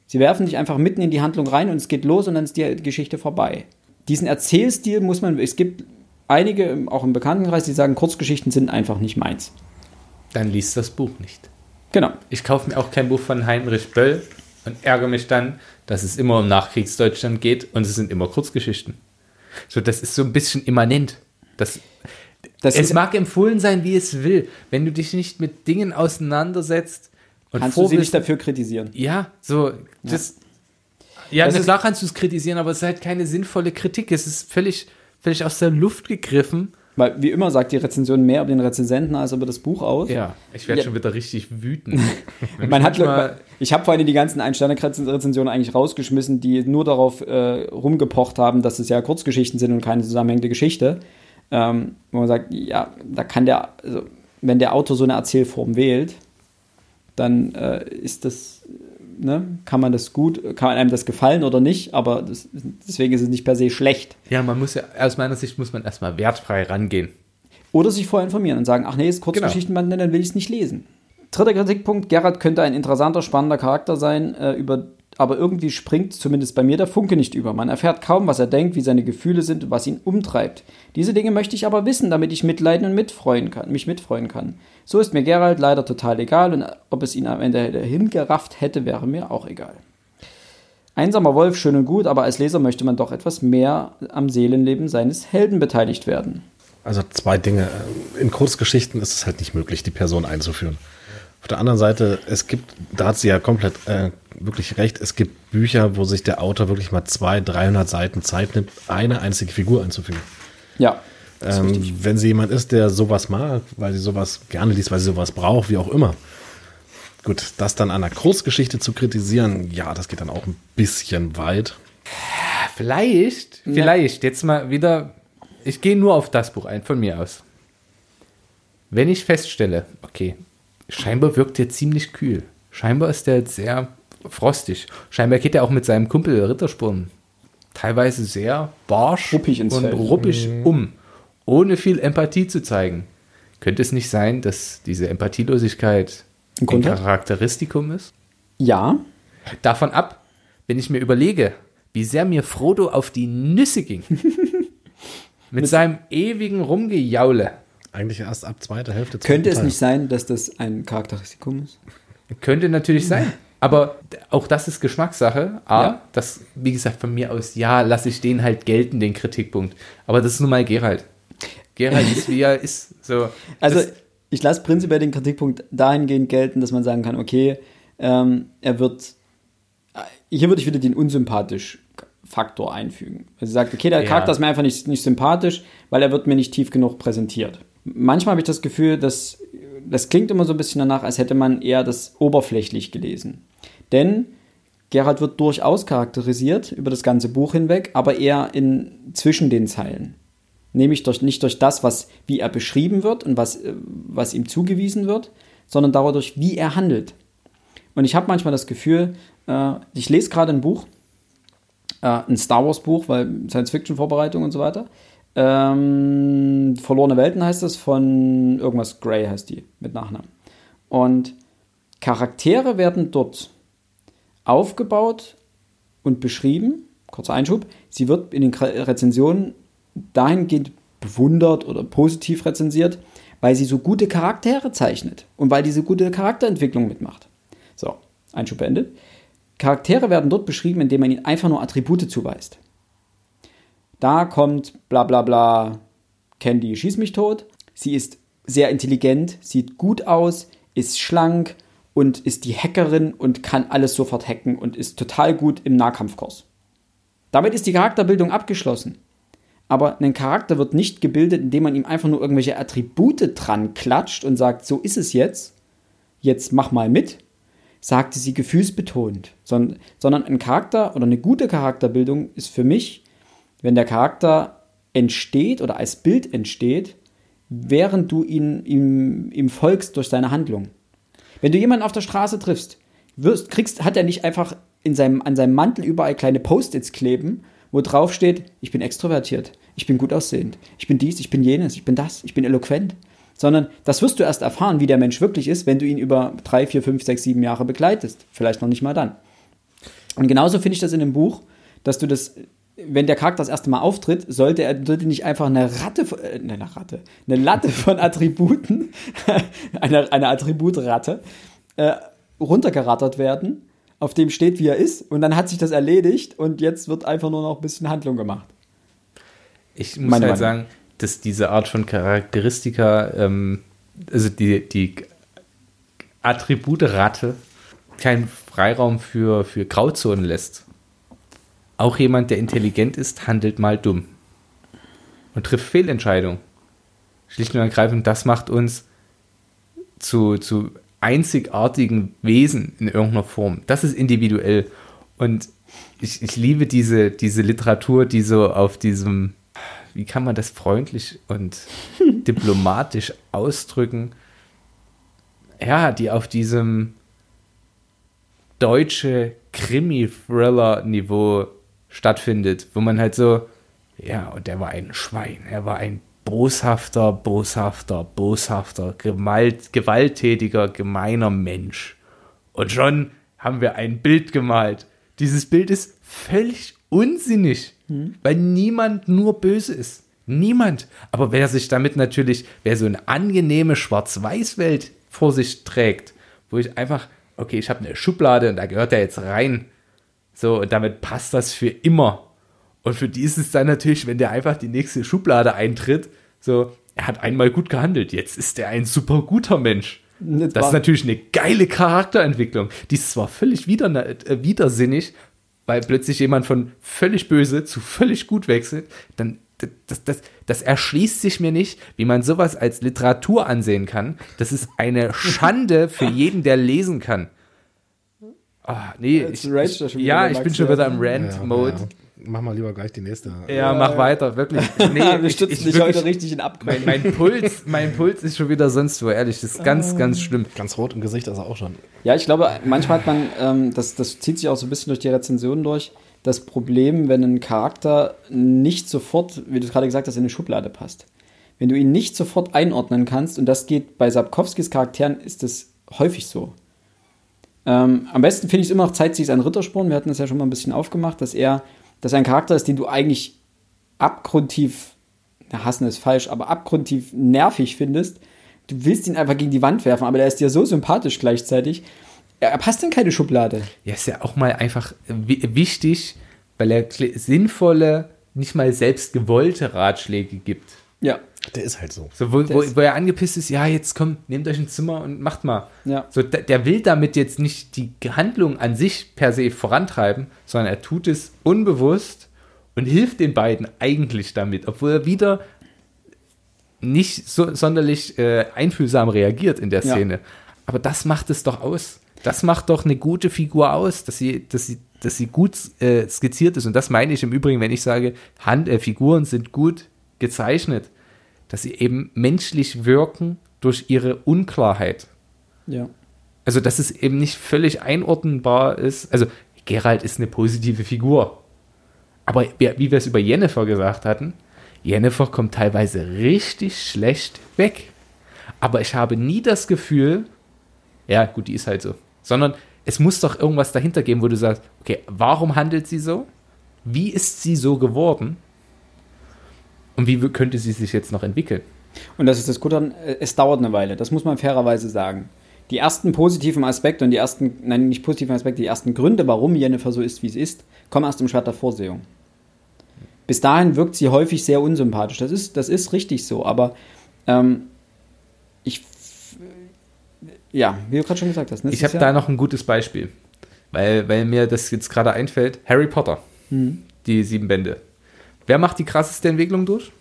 Sie werfen dich einfach mitten in die Handlung rein und es geht los und dann ist die Geschichte vorbei. Diesen Erzählstil muss man, es gibt einige, auch im Bekanntenkreis, die sagen, Kurzgeschichten sind einfach nicht meins. Dann liest das Buch nicht. Genau. Ich kaufe mir auch kein Buch von Heinrich Böll und ärgere mich dann, dass es immer um Nachkriegsdeutschland geht und es sind immer Kurzgeschichten. So, das ist so ein bisschen immanent. Das, Das es mag empfohlen sein, wie es will. Wenn du dich nicht mit Dingen auseinandersetzt und kannst du sie Vorwissen- nicht dafür kritisieren. Ja, so, das. Ja, Das na ist- klar kannst du es kritisieren, aber es ist halt keine sinnvolle Kritik. Es ist völlig, völlig aus der Luft gegriffen. Weil, wie immer, sagt die Rezension mehr über den Rezensenten als über das Buch aus. Ja, ich werde Ja. schon wieder richtig wütend. Man hat, ich habe vorhin die ganzen Ein-Sterne-Rezensionen eigentlich rausgeschmissen, die nur darauf äh, rumgepocht haben, dass es ja Kurzgeschichten sind und keine zusammenhängende Geschichte. Ähm, wo man sagt, ja, da kann der, also, wenn der Autor so eine Erzählform wählt, dann äh, ist das, ne, kann man das gut, kann einem das gefallen oder nicht, aber das, deswegen ist es nicht per se schlecht. ja, man muss ja, aus meiner Sicht muss man erstmal wertfrei rangehen. Oder sich vorher informieren und sagen, ach nee, ist Kurzgeschichtenband, nee, dann will ich es nicht lesen. Dritter Kritikpunkt, Gerhard könnte ein interessanter, spannender Charakter sein, äh, über, aber irgendwie springt zumindest bei mir der Funke nicht über. Man erfährt kaum, was er denkt, wie seine Gefühle sind und was ihn umtreibt. Diese Dinge möchte ich aber wissen, damit ich mitleiden und mitfreuen kann, mich mitfreuen kann. So ist mir Gerald leider total egal und ob es ihn am Ende hingerafft hätte, wäre mir auch egal. Einsamer Wolf, schön und gut, aber als Leser möchte man doch etwas mehr am Seelenleben seines Helden beteiligt werden. Also zwei Dinge. In Kurzgeschichten ist es halt nicht möglich, die Person einzuführen. Auf der anderen Seite, es gibt, da hat sie ja komplett äh, wirklich recht, es gibt Bücher, wo sich der Autor wirklich mal zwei, 300 Seiten Zeit nimmt, eine einzige Figur einzufügen. Ja, Ähm, wenn sie jemand ist, der sowas mag, weil sie sowas gerne liest, weil sie sowas braucht, wie auch immer. Gut, das dann an einer Kurzgeschichte zu kritisieren, ja, das geht dann auch ein bisschen weit. Vielleicht, vielleicht, jetzt mal wieder, ich gehe nur auf das Buch ein, von mir aus. Wenn ich feststelle, okay, scheinbar wirkt er ziemlich kühl. Scheinbar ist er jetzt sehr frostig. Scheinbar geht er auch mit seinem Kumpel Rittersporn teilweise sehr barsch Ruppig ins und Feld. ruppig um, ohne viel Empathie zu zeigen. Könnte es nicht sein, dass diese Empathielosigkeit Ein? Charakteristikum ist? Ja, Davon ab, wenn ich mir überlege, wie sehr mir Frodo auf die Nüsse ging. Mit seinem ewigen Rumgejaule. Eigentlich erst ab zweiter Hälfte. könnte es nicht sein, dass das ein Charakteristikum ist? Könnte natürlich sein. Aber auch das ist Geschmackssache. A, Ja. das, wie gesagt, von mir aus, ja, lasse ich den halt gelten, den Kritikpunkt. Aber das ist nun mal Gerald. Gerald ist, wie er ist. So, Also, ich lasse prinzipiell den Kritikpunkt dahingehend gelten, dass man sagen kann, okay, ähm, er wird, hier würde ich wieder den unsympathisch Faktor einfügen. Also sagt, okay, der Ja. Charakter ist mir einfach nicht, nicht sympathisch, weil er wird mir nicht tief genug präsentiert. Manchmal habe ich das Gefühl, dass das klingt immer so ein bisschen danach, als hätte man eher das oberflächlich gelesen. Denn Gerald wird durchaus charakterisiert über das ganze Buch hinweg, aber eher in zwischen den Zeilen. Nämlich durch, nicht durch das, was, wie er beschrieben wird und was, äh, was ihm zugewiesen wird, sondern dadurch, wie er handelt. Und ich habe manchmal das Gefühl, äh, ich lese gerade ein Buch, äh, ein Star Wars Buch, weil Science-Fiction-Vorbereitung und so weiter. Ähm, Verlorene Welten heißt das, von irgendwas Grey heißt die, mit Nachnamen. Und Charaktere werden dort aufgebaut und beschrieben. Kurzer Einschub. Sie wird in den Rezensionen dahingehend bewundert oder positiv rezensiert, weil sie so gute Charaktere zeichnet und weil diese gute Charakterentwicklung mitmacht. So, Einschub beendet. Charaktere werden dort beschrieben, indem man ihnen einfach nur Attribute zuweist. Da kommt bla bla bla Candy schieß mich tot. Sie ist sehr intelligent, sieht gut aus, ist schlank und ist die Hackerin und kann alles sofort hacken und ist total gut im Nahkampfkurs. Damit ist die Charakterbildung abgeschlossen. Aber ein Charakter wird nicht gebildet, indem man ihm einfach nur irgendwelche Attribute dran klatscht und sagt, so ist es jetzt, jetzt mach mal mit, sagte sie gefühlsbetont. Sondern, ein Charakter oder eine gute Charakterbildung ist für mich, wenn der Charakter entsteht oder als Bild entsteht, während du ihn, ihm, ihm folgst durch seine Handlung. Wenn du jemanden auf der Straße triffst, wirst, kriegst, hat er nicht einfach in seinem, an seinem Mantel überall kleine Post-its kleben, wo drauf steht, ich bin extrovertiert, ich bin gut aussehend, ich bin dies, ich bin jenes, ich bin das, ich bin eloquent. Sondern das wirst du erst erfahren, wie der Mensch wirklich ist, wenn du ihn über drei, vier, fünf, sechs, sieben Jahre begleitest. Vielleicht noch nicht mal dann. Und genauso finde ich das in dem Buch, dass du das, wenn der Charakter das erste Mal auftritt, sollte er sollte nicht einfach eine Ratte, äh, eine Ratte, eine Latte von Attributen, eine, eine Attributratte, äh, runtergerattert werden, auf dem steht, wie er ist, und dann hat sich das erledigt und jetzt wird einfach nur noch ein bisschen Handlung gemacht. Ich muss Meine halt Meinung. sagen, dass diese Art von Charakteristika, ähm, also die, die Attribute-Ratte, keinen Freiraum für, für Grauzonen lässt. Auch jemand, der intelligent ist, handelt mal dumm und trifft Fehlentscheidungen. Schlicht und ergreifend, das macht uns zu, zu einzigartigen Wesen in irgendeiner Form. Das ist individuell. Und ich, ich liebe diese, diese Literatur, die so auf diesem, wie kann man das freundlich und diplomatisch ausdrücken? Ja, die auf diesem deutsche Krimi-Thriller-Niveau stattfindet, wo man halt so, ja, und er war ein Schwein, er war ein boshafter, boshafter, boshafter, gewalt, gewalttätiger, gemeiner Mensch. Und schon haben wir ein Bild gemalt. Dieses Bild ist völlig unsinnig, weil niemand nur böse ist. Niemand. Aber wer sich damit natürlich, wer so eine angenehme Schwarz-Weiß-Welt vor sich trägt, wo ich einfach, okay, ich habe eine Schublade und da gehört er jetzt rein. So, und damit passt das für immer. Und für die ist es dann natürlich, wenn der einfach die nächste Schublade eintritt, so, er hat einmal gut gehandelt, jetzt ist er ein super guter Mensch. Das ist natürlich eine geile Charakterentwicklung. Die ist zwar völlig wieder, äh, widersinnig, weil plötzlich jemand von völlig böse zu völlig gut wechselt, dann das, das, das erschließt sich mir nicht, wie man sowas als Literatur ansehen kann. Das ist eine Schande für jeden, der lesen kann. Ah, nee, Jetzt ich, ich, schon wieder, ja, ich bin schon wieder im Rant-Mode. Ja, mach mal lieber gleich die nächste. Ja, mach weiter, wirklich. Nee, wir ich- stützen ich dich wirklich- heute richtig in Abgrund. mein, mein, Puls, mein Puls ist schon wieder sonst wo, ehrlich. Das ist ganz, Ah. ganz schlimm. Ganz rot im Gesicht ist er auch schon. Ja, ich glaube, manchmal hat man, ähm, das, das zieht sich auch so ein bisschen durch die Rezensionen durch, das Problem, wenn ein Charakter nicht sofort, wie du es gerade gesagt hast, in eine Schublade passt. Wenn du ihn nicht sofort einordnen kannst, und das geht bei Sapkowskis Charakteren, ist das häufig so. Ähm, am besten finde ich es immer noch Zeit, sich an Rittersporn. Wir hatten das ja schon mal ein bisschen aufgemacht, dass er, dass er ein Charakter ist, den du eigentlich abgrundtief, na, hassen ist falsch, aber abgrundtief nervig findest. Du willst ihn einfach gegen die Wand werfen, aber er ist dir so sympathisch gleichzeitig. Er, passt in keine Schublade. Ja, ist ja auch mal einfach wi- wichtig, weil er sinnvolle, nicht mal selbst gewollte Ratschläge gibt. Ja. Der ist halt so. So, wo, wo, ist- wo er angepisst ist, ja, jetzt komm, nehmt euch ein Zimmer und macht mal. Ja. So, der, der will damit jetzt nicht die Handlung an sich per se vorantreiben, sondern er tut es unbewusst und hilft den beiden eigentlich damit, obwohl er wieder nicht so sonderlich äh, einfühlsam reagiert in der Ja. Szene. Aber das macht es doch aus. Das macht doch eine gute Figur aus, dass sie, dass sie, dass sie gut äh, skizziert ist. Und das meine ich im Übrigen, wenn ich sage, Hand, äh, Figuren sind gut gezeichnet, dass sie eben menschlich wirken durch ihre Unklarheit. Ja. Also, dass es eben nicht völlig einordnbar ist. Also, Geralt ist eine positive Figur. Aber wie wie wir es über Jennifer gesagt hatten, Jennifer kommt teilweise richtig schlecht weg. Aber ich habe nie das Gefühl, ja, gut, die ist halt so. Sondern es muss doch irgendwas dahinter geben, wo du sagst, okay, warum handelt sie so? Wie ist sie so geworden? Und wie könnte sie sich jetzt noch entwickeln? Und das ist das Gute, äh, es dauert eine Weile, das muss man fairerweise sagen. Die ersten positiven Aspekte und die ersten, nein, nicht positiven Aspekte, die ersten Gründe, warum Jennifer so ist, wie sie ist, kommen erst im Schwert der Vorsehung. Bis dahin wirkt sie häufig sehr unsympathisch. Das ist, das ist richtig so, aber ähm, ich, f- ja, wie du gerade schon gesagt hast. ne, Ich habe ja, da noch ein gutes Beispiel, weil, weil mir das jetzt gerade einfällt. Harry Potter, Mhm. die sieben Bände. Wer macht die krasseste Entwicklung durch?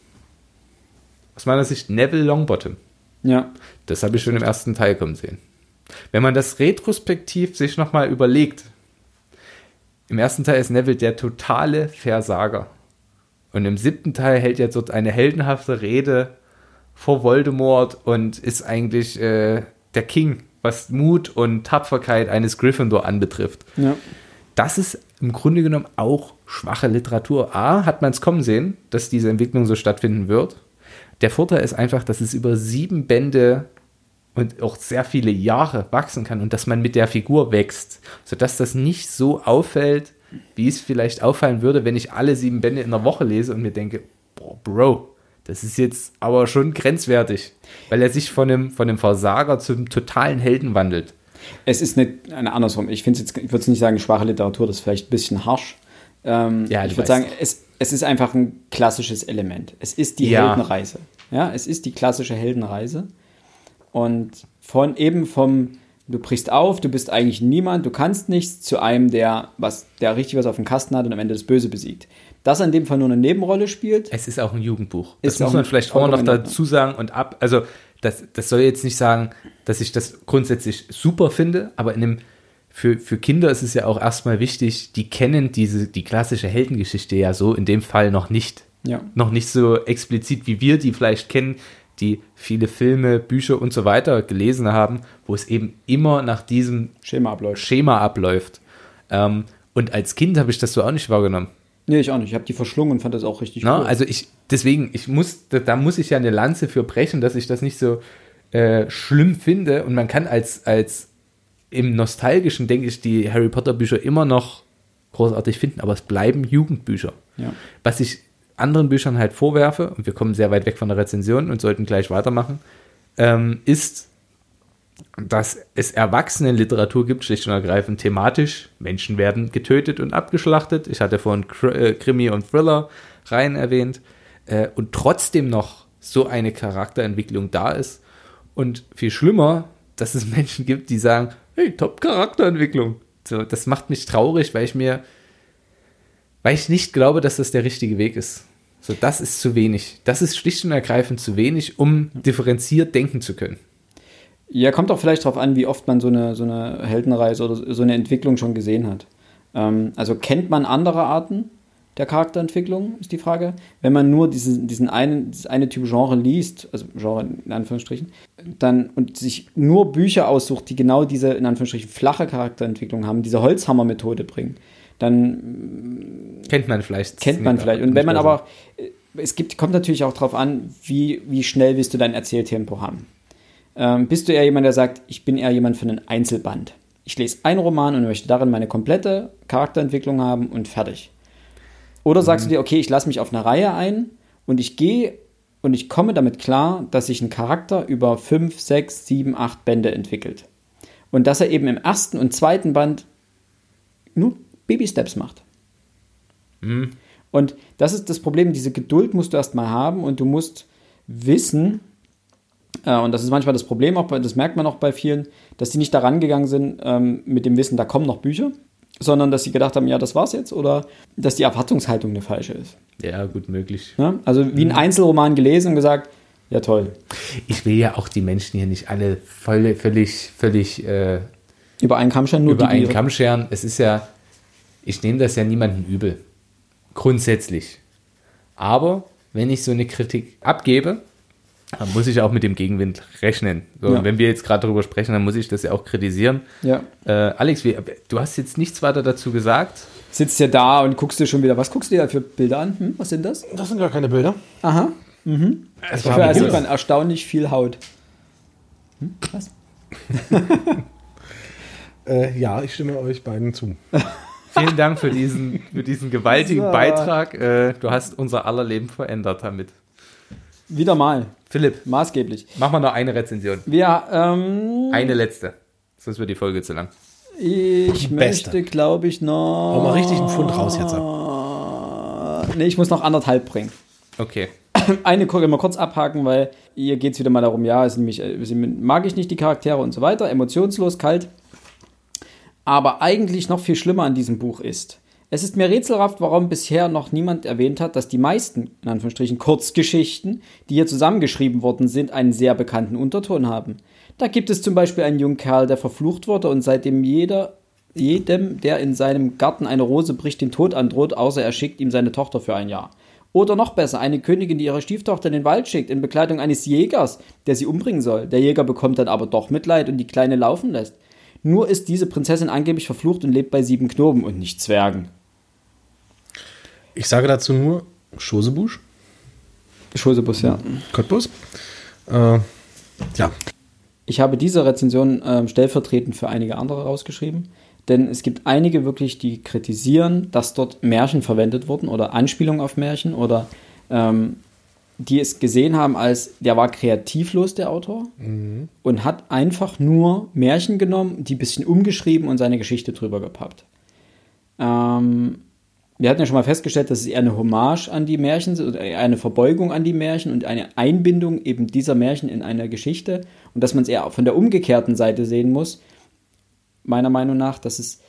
Aus meiner Sicht Neville Longbottom. Ja, Das habe ich schon im ersten Teil kommen sehen. Wenn man das retrospektiv sich nochmal überlegt, im ersten Teil ist Neville der totale Versager. Und im siebten Teil hält er dort eine heldenhafte Rede vor Voldemort und ist eigentlich äh, der King, was Mut und Tapferkeit eines Gryffindor anbetrifft. ja. Das ist im Grunde genommen auch schwache Literatur. A, hat man es kommen sehen, dass diese Entwicklung so stattfinden wird. Der Vorteil ist einfach, dass es über sieben Bände und auch sehr viele Jahre wachsen kann und dass man mit der Figur wächst, sodass das nicht so auffällt, wie es vielleicht auffallen würde, wenn ich alle sieben Bände in einer Woche lese und mir denke, boah, Bro, das ist jetzt aber schon grenzwertig, weil er sich von einem, von einem Versager zum totalen Helden wandelt. Es ist eine, eine andersrum. Ich finde jetzt, ich würde es nicht sagen, schwache Literatur, das ist vielleicht ein bisschen harsch. Ähm, Ja, ich würde sagen, es, es ist einfach ein klassisches Element. Es ist die Ja. Heldenreise. Ja, es ist die klassische Heldenreise. Und von eben vom, du brichst auf, du bist eigentlich niemand, du kannst nichts, zu einem, der, was, der richtig was auf dem Kasten hat und am Ende das Böse besiegt. Das in dem Fall nur eine Nebenrolle spielt. Es ist auch ein Jugendbuch. Das muss man vielleicht auch noch dazu sagen und ab. Also, das, das soll jetzt nicht sagen, dass ich das grundsätzlich super finde, aber in einem, für, für Kinder ist es ja auch erstmal wichtig, die kennen diese, die klassische Heldengeschichte ja so in dem Fall noch nicht. Ja. Noch nicht so explizit, wie wir die vielleicht kennen, die viele Filme, Bücher und so weiter gelesen haben, wo es eben immer nach diesem Schema abläuft. Schema abläuft. Ähm, und als Kind habe ich das so auch nicht wahrgenommen. Nee, ich auch nicht. Ich habe die verschlungen und fand das auch richtig Na, cool. Also ich, deswegen, ich muss, da, da muss ich ja eine Lanze für brechen, dass ich das nicht so äh, schlimm finde. Und man kann als, als im Nostalgischen, denke ich, die Harry Potter Bücher immer noch großartig finden, aber es bleiben Jugendbücher. Ja. Was ich anderen Büchern halt vorwerfe, und wir kommen sehr weit weg von der Rezension und sollten gleich weitermachen, ähm, ist, dass es Erwachsenenliteratur gibt, schlicht und ergreifend thematisch. Menschen werden getötet und abgeschlachtet. Ich hatte vorhin äh, Krimi und Thriller rein erwähnt. Äh, und trotzdem noch so eine Charakterentwicklung da ist. Und viel schlimmer, dass es Menschen gibt, die sagen, hey, top Charakterentwicklung. So, das macht mich traurig, weil ich mir, weil ich nicht glaube, dass das der richtige Weg ist. So, das ist zu wenig. Das ist schlicht und ergreifend zu wenig, um differenziert denken zu können. Ja, kommt auch vielleicht darauf an, wie oft man so eine, so eine Heldenreise oder so eine Entwicklung schon gesehen hat. Ähm, also kennt man andere Arten der Charakterentwicklung, ist die Frage. Wenn man nur diesen, diesen einen, dieses eine Typ Genre liest, also Genre in Anführungsstrichen, dann und sich nur Bücher aussucht, die genau diese, in Anführungsstrichen, flache Charakterentwicklung haben, diese Holzhammer-Methode bringen, dann Kennt man vielleicht. kennt man vielleicht. Und wenn man aber, auch- es gibt, kommt natürlich auch darauf an, wie, wie schnell willst du dein Erzähltempo haben. Ähm, bist du eher jemand, der sagt, ich bin eher jemand für einen Einzelband. Ich lese einen Roman und möchte darin meine komplette Charakterentwicklung haben und fertig. Oder sagst du dir, okay, ich lasse mich auf eine Reihe ein und ich gehe und ich komme damit klar, dass sich ein Charakter über fünf, sechs, sieben, acht Bände entwickelt. Und dass er eben im ersten und zweiten Band nur Baby-Steps macht. Und das ist das Problem, diese Geduld musst du erstmal haben und du musst wissen, und das ist manchmal das Problem, auch bei, das merkt man auch bei vielen, dass die nicht daran gegangen sind ähm, mit dem Wissen, da kommen noch Bücher, sondern dass sie gedacht haben, ja, das war's jetzt, oder dass die Erwartungshaltung eine falsche ist. Ja, gut möglich. Ja? Also wie ein Einzelroman gelesen und gesagt, ja toll. Ich will ja auch die Menschen hier nicht alle voll, völlig, völlig äh, Über einen Kamm scheren, nur über einen Kamm scheren. Es ist ja, ich nehme das ja niemandem übel. Grundsätzlich. Aber wenn ich so eine Kritik abgebe, dann muss ich auch mit dem Gegenwind rechnen. So, Ja. und Wenn wir jetzt gerade darüber sprechen, dann muss ich das ja auch kritisieren. Ja. Äh, Alex, wie, du hast jetzt nichts weiter dazu gesagt. Sitzt ja da und guckst dir schon wieder, was guckst du dir da für Bilder an? Hm, was sind das? Das sind gar keine Bilder. Aha. Es Dafür war sieht man erstaunlich viel Haut. Hm? Was? äh, ja, ich stimme euch beiden zu. Vielen Dank für diesen, für diesen gewaltigen So. Beitrag. Äh, du hast unser aller Leben verändert damit. Wieder mal. Philipp, Maßgeblich. mach mal noch eine Rezension. Wir, ähm, Eine letzte. Sonst wird die Folge zu lang. ich Beste. möchte, glaube ich, noch. Hau mal richtig einen Pfund raus jetzt Nee, ich muss noch anderthalb bringen. Okay. Eine gucke mal kurz abhaken, weil hier geht es wieder mal darum, ja, es sind nämlich, mag ich nicht die Charaktere und so weiter, emotionslos, kalt. Aber eigentlich noch viel schlimmer an diesem Buch ist, es ist mir rätselhaft, warum bisher noch niemand erwähnt hat, dass die meisten, in Anführungsstrichen, Kurzgeschichten, die hier zusammengeschrieben worden sind, einen sehr bekannten Unterton haben. Da gibt es zum Beispiel einen jungen Kerl, der verflucht wurde und seitdem jeder, jedem, der in seinem Garten eine Rose bricht, den Tod androht, außer er schickt ihm seine Tochter für ein Jahr. Oder noch besser, eine Königin, die ihre Stieftochter in den Wald schickt, in Begleitung eines Jägers, der sie umbringen soll. Der Jäger bekommt dann aber doch Mitleid und die Kleine laufen lässt. Nur ist diese Prinzessin angeblich verflucht und lebt bei sieben Knoben und nicht Zwergen. Ich sage dazu nur Chosebusch, Schosebus, ja. Cottbus. Äh, ja, Ich habe diese Rezension ähm, stellvertretend für einige andere rausgeschrieben, denn es gibt einige wirklich, die kritisieren, dass dort Märchen verwendet wurden oder Anspielungen auf Märchen oder ähm, die es gesehen haben als, der war kreativlos, der Autor, und hat einfach nur Märchen genommen, die ein bisschen umgeschrieben und seine Geschichte drüber gepappt. Ähm, wir hatten ja schon mal festgestellt, dass es eher eine Hommage an die Märchen, eher eine Verbeugung an die Märchen und eine Einbindung eben dieser Märchen in eine Geschichte und dass man es eher von der umgekehrten Seite sehen muss, meiner Meinung nach, dass es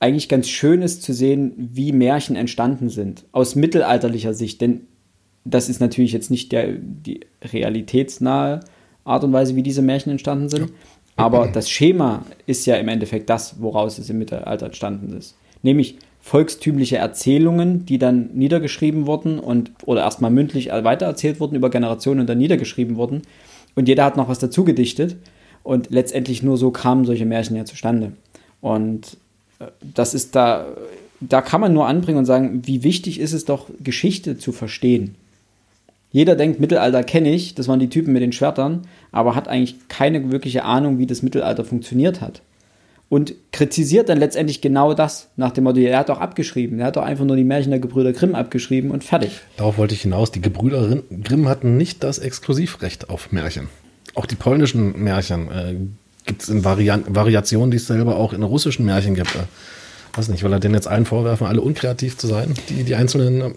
eigentlich ganz schön ist zu sehen, wie Märchen entstanden sind, aus mittelalterlicher Sicht, denn das ist natürlich jetzt nicht der, die realitätsnahe Art und Weise, wie diese Märchen entstanden sind, aber das Schema ist ja im Endeffekt das, woraus es im Mittelalter entstanden ist. Nämlich volkstümliche Erzählungen, die dann niedergeschrieben wurden und oder erstmal mündlich weitererzählt wurden über Generationen und dann niedergeschrieben wurden. Und jeder hat noch was dazu gedichtet. Und letztendlich nur so kamen solche Märchen ja zustande. Und äh, das ist da, da kann man nur anbringen und sagen, wie wichtig ist es doch, Geschichte zu verstehen. Jeder denkt, Mittelalter kenne ich, das waren die Typen mit den Schwertern, aber hat eigentlich keine wirkliche Ahnung, wie das Mittelalter funktioniert hat. Und kritisiert dann letztendlich genau das, nach dem Motto, er hat doch abgeschrieben, er hat doch einfach nur die Märchen der Gebrüder Grimm abgeschrieben und fertig. darauf wollte ich hinaus. Die Gebrüder Grimm hatten nicht das Exklusivrecht auf Märchen. Auch die polnischen Märchen äh, gibt es in Varian Variationen, die es selber auch in russischen Märchen gibt. Äh, weiß nicht, weil er denen jetzt allen vorwerfen, alle unkreativ zu sein, die, die einzelnen äh,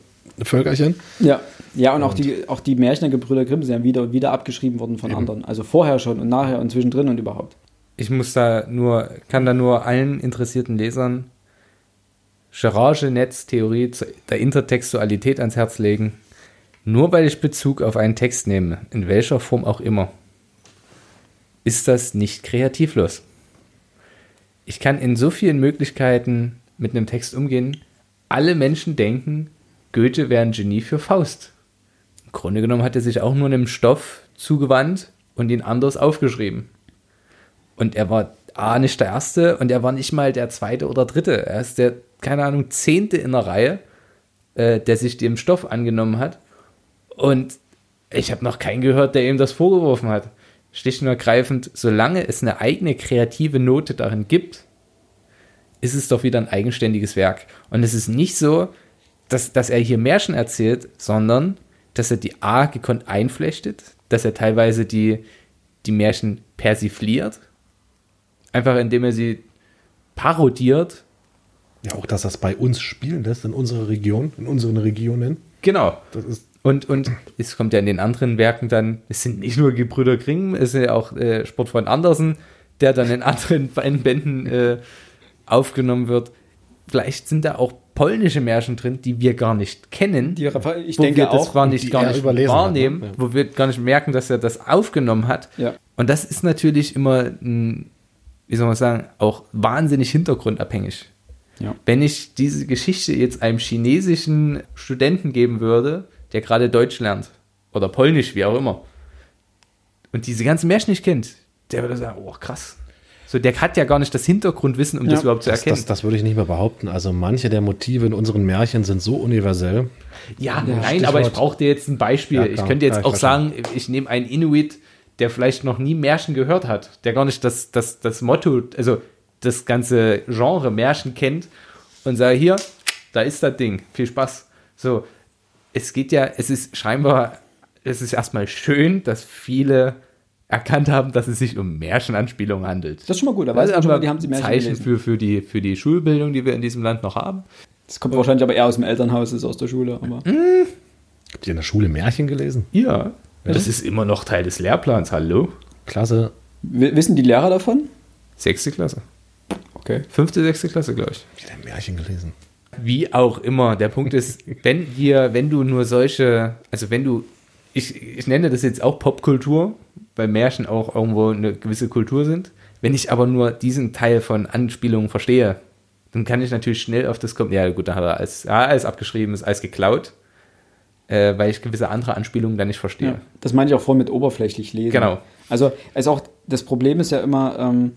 Völkerchen. Ja, ja und, auch, die, auch die Märchen der Gebrüder Grimm sind ja wieder und wieder abgeschrieben worden von anderen. Also vorher schon und nachher und zwischendrin und überhaupt. Ich muss da nur, kann da nur allen interessierten Lesern Charage-Netz-Theorie zu- der Intertextualität ans Herz legen. Nur weil ich Bezug auf einen Text nehme, in welcher Form auch immer, ist das nicht kreativlos. Ich kann in so vielen Möglichkeiten mit einem Text umgehen. Alle Menschen denken, Goethe wäre ein Genie für Faust. Im Grunde genommen hat er sich auch nur einem Stoff zugewandt und ihn anders aufgeschrieben. Und er war A, nicht der Erste und er war nicht mal der Zweite oder Dritte. Er ist der, keine Ahnung, Zehnte in der Reihe, äh, der sich dem Stoff angenommen hat. Und ich habe noch keinen gehört, der ihm das vorgeworfen hat. Schlicht und ergreifend, solange es eine eigene kreative Note darin gibt, ist es doch wieder ein eigenständiges Werk. Und es ist nicht so, dass, dass er hier Märchen erzählt, sondern dass er die A gekonnt einflechtet, dass er teilweise die, die Märchen persifliert, einfach indem er sie parodiert. Ja, auch dass das bei uns spielen lässt, in unserer Region, in unseren Regionen. Genau. Und Und, es kommt ja in den anderen Werken dann, es sind nicht nur Gebrüder Grimm, es ist ja auch äh, Sportfreund Andersen, der dann in anderen Bänden äh, aufgenommen wird. Vielleicht sind da auch polnische Märchen drin, die wir gar nicht kennen. Die, ich wo denke wir das auch. gar nicht, gar nicht wahrnehmen, hat, ne? Wo wir gar nicht merken, dass er das aufgenommen hat. Ja. Und das ist natürlich immer, ein, wie soll man sagen, auch wahnsinnig hintergrundabhängig. Ja. Wenn ich diese Geschichte jetzt einem chinesischen Studenten geben würde, der gerade Deutsch lernt oder Polnisch, wie auch immer, und diese ganzen Märchen nicht kennt, der würde sagen, oh krass. So, der hat ja gar nicht das Hintergrundwissen, um Ja. das überhaupt zu Das, erkennen. das, das würde ich nicht mehr behaupten. Also manche der Motive in unseren Märchen sind so universell. Ja, Ja, nein, aber ich brauche dir jetzt ein Beispiel. Ja, ich könnte jetzt auch sagen, ich nehme einen Inuit, der vielleicht noch nie Märchen gehört hat, der gar nicht das, das, das Motto, also das ganze Genre Märchen kennt und sage, hier, da ist das Ding, viel Spaß. So, es geht ja, es ist scheinbar, es ist erstmal schön, dass viele erkannt haben, dass es sich um Märchenanspielungen handelt. Das ist schon mal gut, da weiß Das man ist schon mal, die haben sie Märchen Zeichen gelesen. für, für, die, für die Schulbildung, die wir in diesem Land noch haben. Das kommt wahrscheinlich aber eher aus dem Elternhaus als aus der Schule. Aber Habt ihr in der Schule Märchen gelesen? Ja, das ist immer noch Teil des Lehrplans, hallo? Klasse. W wissen die Lehrer davon? Sechste Klasse. Okay. Fünfte, sechste Klasse, glaube ich. Wieder Märchen gelesen. Wie auch immer. Der Punkt ist, wenn dir, wenn du nur solche, also wenn du, ich, ich nenne das jetzt auch Popkultur, weil Märchen auch irgendwo eine gewisse Kultur sind. Wenn ich aber nur diesen Teil von Anspielungen verstehe, dann kann ich natürlich schnell auf das kommen. Ja, gut, da hat er alles, ja, alles abgeschrieben, ist alles geklaut, äh, weil ich gewisse andere Anspielungen dann nicht verstehe. Ja, das meine ich auch vorhin mit oberflächlich lesen. Genau. Also, also auch das Problem ist ja immer, ähm,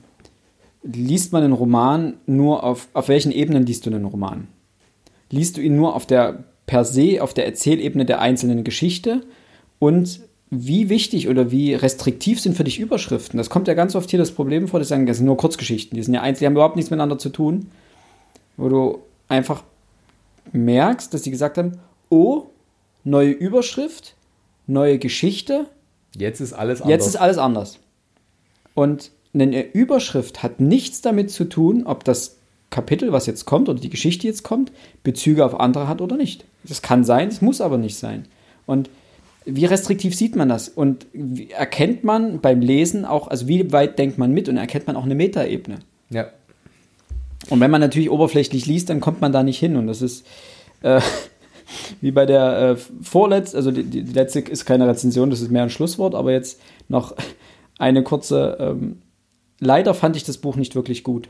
liest man einen Roman nur auf, auf welchen Ebenen liest du einen Roman? Liest du ihn nur auf der per se, auf der Erzählebene der einzelnen Geschichte und wie wichtig oder wie restriktiv sind für dich Überschriften? Das kommt ja ganz oft hier das Problem vor, die sagen, das sind nur Kurzgeschichten, die sind ja einzeln, die haben überhaupt nichts miteinander zu tun, wo du einfach merkst, dass die gesagt haben, oh, neue Überschrift, neue Geschichte, Jetzt ist alles anders. Jetzt ist alles anders. Und eine Überschrift hat nichts damit zu tun, ob das Kapitel, was jetzt kommt, oder die Geschichte jetzt kommt, Bezüge auf andere hat oder nicht. Das kann sein, es muss aber nicht sein. Und wie restriktiv sieht man das? Und erkennt man beim Lesen auch, also wie weit denkt man mit und erkennt man auch eine Metaebene? ja. Und wenn man natürlich oberflächlich liest, dann kommt man da nicht hin. Und das ist äh, wie bei der äh, vorletzten, also die, die letzte ist keine Rezension, das ist mehr ein Schlusswort, aber jetzt noch eine kurze. Ähm, leider fand ich das Buch nicht wirklich gut.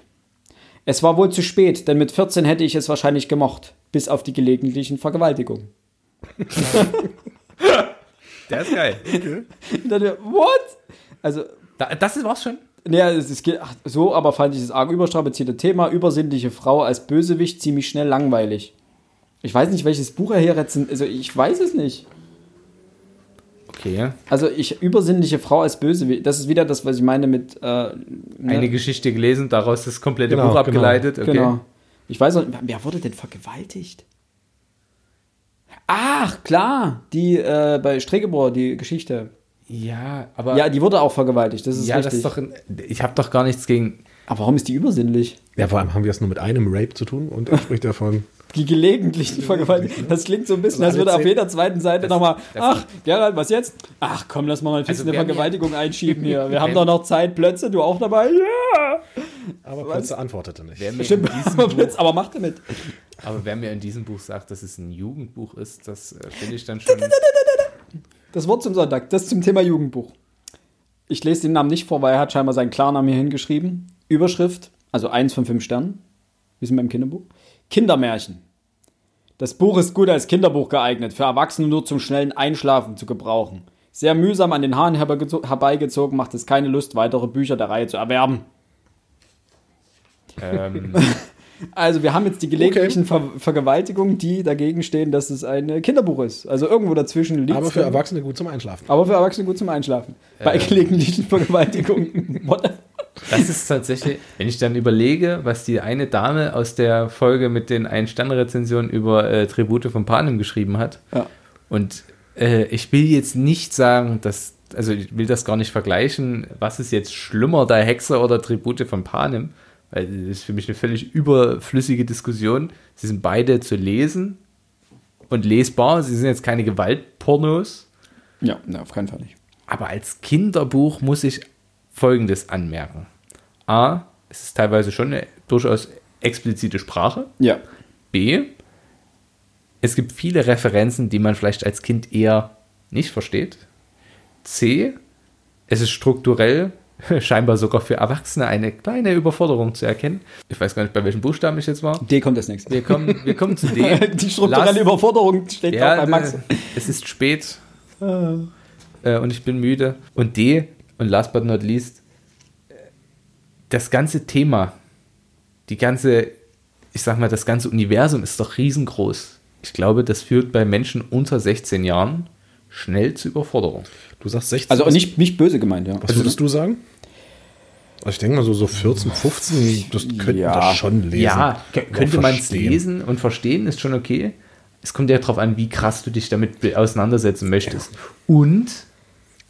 Es war wohl zu spät, denn mit 14 hätte ich es wahrscheinlich gemocht, bis auf die gelegentlichen Vergewaltigungen. Der ist geil. Und dann, what? Also, Da, das war's schon. Ja, es, es geht ach, so, aber fand ich das arg überstrapazierte Thema, übersinnliche Frau als Bösewicht ziemlich schnell langweilig. Ich weiß nicht, welches Buch er hier rezensiert, also ich weiß es nicht. Okay. Also ich, übersinnliche Frau als Bösewicht, das ist wieder das, was ich meine mit, äh, ne? Eine Geschichte gelesen, daraus das komplette Genau, Buch abgeleitet. Okay. Genau. Ich weiß noch, wer wurde denn vergewaltigt? Ach, klar, die äh, bei Stregebauer, die Geschichte. Ja, aber Ja, die wurde auch vergewaltigt, das ist ja, richtig. das ist doch. Ein, ich habe doch gar nichts gegen. Aber warum ist die übersinnlich? Ja, vor allem haben wir es nur mit einem Rape zu tun und er spricht davon. Die gelegentlichen Vergewaltigungen. Das klingt so ein bisschen, als Also würde alle auf jeder zweiten Seite nochmal, ach, Gerald, was jetzt? Ach komm, lass mal mal fix Also eine wer mir- Vergewaltigung einschieben hier. Wir haben doch noch Zeit, Plötze, du auch dabei? Ja! Aber? Plötze antwortete nicht. Wer mir, in Stimmt, diesem aber, Plötze, aber mach damit. aber wer mir in diesem Buch sagt, dass es ein Jugendbuch ist, das äh, finde ich dann schon. Das Wort zum Sonntag, das zum Thema Jugendbuch. Ich lese den Namen nicht vor, weil er hat scheinbar seinen Klarnamen hier hingeschrieben. Überschrift, also eins von fünf Sternen, wie sind beim Kinderbuch. Kindermärchen. Das Buch ist gut als Kinderbuch geeignet, für Erwachsene nur zum schnellen Einschlafen zu gebrauchen. Sehr mühsam an den Haaren herbeigezogen, macht es keine Lust, weitere Bücher der Reihe zu erwerben. ähm, Also wir haben jetzt die gelegentlichen Ver Vergewaltigungen, die dagegen stehen, dass es ein äh, Kinderbuch ist. Also irgendwo dazwischen liegt Aber für Erwachsene gut zum Einschlafen. aber für Erwachsene gut zum Einschlafen. Bei gelegentlichen Vergewaltigungen. What? Das ist tatsächlich, wenn ich dann überlege, was die eine Dame aus der Folge mit den Ein-Sterne-Rezensionen über äh, Tribute von Panem geschrieben hat. Ja. Und äh, ich will jetzt nicht sagen, dass, also ich will das gar nicht vergleichen, was ist jetzt schlimmer, der Hexer oder Tribute von Panem, weil das ist für mich eine völlig überflüssige Diskussion. Sie sind beide zu lesen und lesbar, sie sind jetzt keine Pornos. Ja, ne, auf keinen Fall nicht. Aber als Kinderbuch muss ich Folgendes anmerken. A, es ist teilweise schon eine durchaus explizite Sprache. Ja. B, es gibt viele Referenzen, die man vielleicht als Kind eher nicht versteht. C, es ist strukturell scheinbar sogar für Erwachsene eine kleine Überforderung zu erkennen. Ich weiß gar nicht, bei welchem Buchstaben ich jetzt war. D kommt als nächstes. Wir kommen, wir kommen zu D. Die strukturelle Last- Überforderung steht ja, auch bei Max. äh, Es ist spät äh, und ich bin müde. Und D, und last but not least, das ganze Thema, die ganze, ich sag mal, das ganze Universum ist doch riesengroß. Ich glaube, das führt bei Menschen unter 16 Jahren schnell zu Überforderung. Du sagst 16. Also nicht, nicht böse gemeint, ja. Was würdest du sagen? Also ich denke mal so, so 14, 15, das könnten Ja. das schon lesen. Ja, könnte man es lesen und verstehen, ist schon okay. Es kommt ja darauf an, wie krass du dich damit auseinandersetzen möchtest. Und,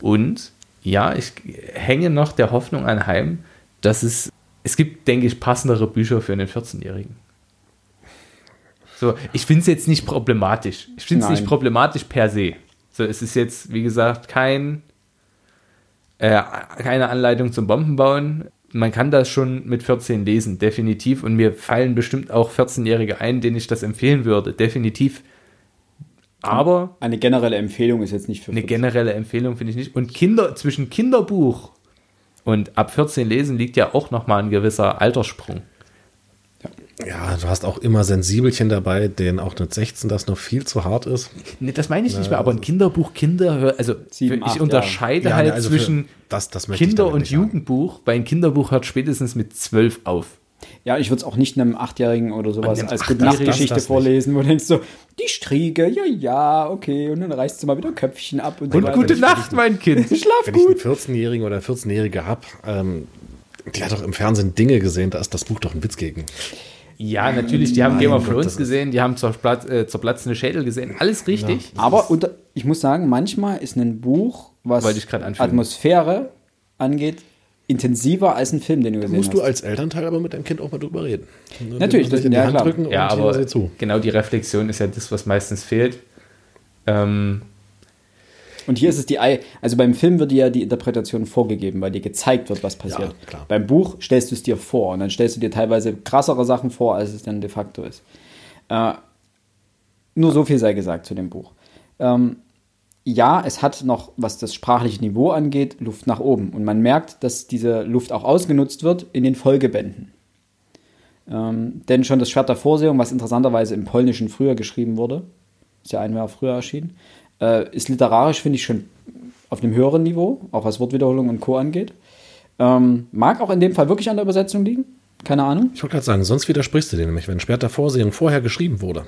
und, ja, ich hänge noch der Hoffnung anheim, dass es, es gibt, denke ich, passendere Bücher für einen 14-Jährigen. So, ich finde es jetzt nicht problematisch. Ich finde es nicht problematisch per se. So, es ist jetzt, wie gesagt, kein, äh, keine Anleitung zum Bombenbauen. Man kann das schon mit 14 lesen, definitiv. Und mir fallen bestimmt auch 14-Jährige ein, denen ich das empfehlen würde, definitiv. Aber Eine generelle Empfehlung ist jetzt nicht für eine 14. generelle Empfehlung finde ich nicht. Und Kinder zwischen Kinderbuch und ab 14 lesen liegt ja auch nochmal ein gewisser Alterssprung. Ja, du hast auch immer Sensibelchen dabei, denen auch mit 16 das noch viel zu hart ist. Nee, das meine ich nicht mehr, aber ein Kinderbuch, Kinder, also Sieben, ich unterscheide Ja, halt ne, also für- zwischen das- das Kinder- und. Jugendbuch. Bei einem Kinderbuch hört spätestens mit 12 auf. Ja, ich würde es auch nicht einem Achtjährigen oder sowas als Acht- gute das- das- Nachtgeschichte das nicht. vorlesen, wo du denkst so, die Striege, ja, ja, okay, und dann reißt du mal wieder Köpfchen ab und, so Und weiter. gute ich- Nacht, mein Kind. Schlaf Wenn ich einen gut. 14-Jährigen oder 14-Jährige habe, ähm, die hat doch im Fernsehen Dinge gesehen, da ist das Buch doch ein Witz gegen. Ja, natürlich, die haben Game of Thrones gesehen, die haben zerplat äh, zerplatzende Schädel gesehen. Alles richtig. Aber unter, ich muss sagen, manchmal ist ein Buch, was. Atmosphäre angeht, intensiver als ein Film, den du gesehen Musst hast. du als Elternteil aber mit deinem Kind auch mal drüber reden. Natürlich, das das- in die ja, Hand klar. drücken Ja, und aber zu. genau die Reflexion ist ja das, was meistens fehlt. Ähm, Und hier ist es die, Ei- also beim Film wird dir ja die Interpretation vorgegeben, weil dir gezeigt wird, was passiert. Ja, klar. Beim Buch stellst du es dir vor und dann stellst du dir teilweise krassere Sachen vor, als es dann de facto ist. Äh, nur so viel sei gesagt zu dem Buch. Ähm, ja, es hat noch, was das sprachliche Niveau angeht, Luft nach oben. Und man merkt, dass diese Luft auch ausgenutzt wird in den Folgebänden. Ähm, denn schon das Schwert der Vorsehung, was interessanterweise im Polnischen früher geschrieben wurde, ist ja ein Jahr früher erschienen, äh, ist literarisch, finde ich, schon auf einem höheren Niveau, auch was Wortwiederholung und Co. angeht. Ähm, mag auch in dem Fall wirklich an der Übersetzung liegen. Keine Ahnung. Ich wollte gerade sagen, sonst widersprichst du dir nämlich, wenn Schwert der Vorsehung vorher geschrieben wurde,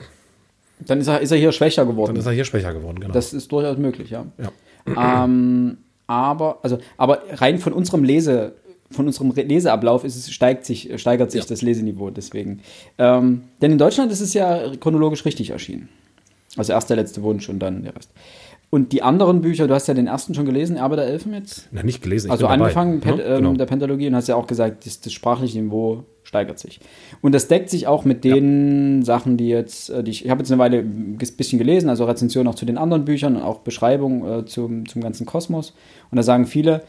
Dann ist er, ist er hier schwächer geworden. dann ist er hier schwächer geworden, genau. Das ist durchaus möglich, ja. ja. Ähm, aber, also, aber rein von unserem Lese, von unserem Re- Leseablauf ist es, steigt sich, steigert sich Ja. das Leseniveau deswegen. Ähm, denn in Deutschland ist es ja chronologisch richtig erschienen. Also erst der letzte Wunsch und dann der Rest. Und die anderen Bücher, du hast ja den ersten schon gelesen, Erbe der Elfen jetzt? Na, nicht gelesen. also angefangen Pen, Ja, ähm, genau. der Pentalogie und hast ja auch gesagt, das, das sprachliche Niveau steigert sich. Und das deckt sich auch mit den Sachen, die jetzt, äh, die ich, ich habe jetzt eine Weile ein bisschen gelesen, also Rezensionen auch zu den anderen Büchern und auch Beschreibung äh, zum, zum ganzen Kosmos. Und da sagen viele,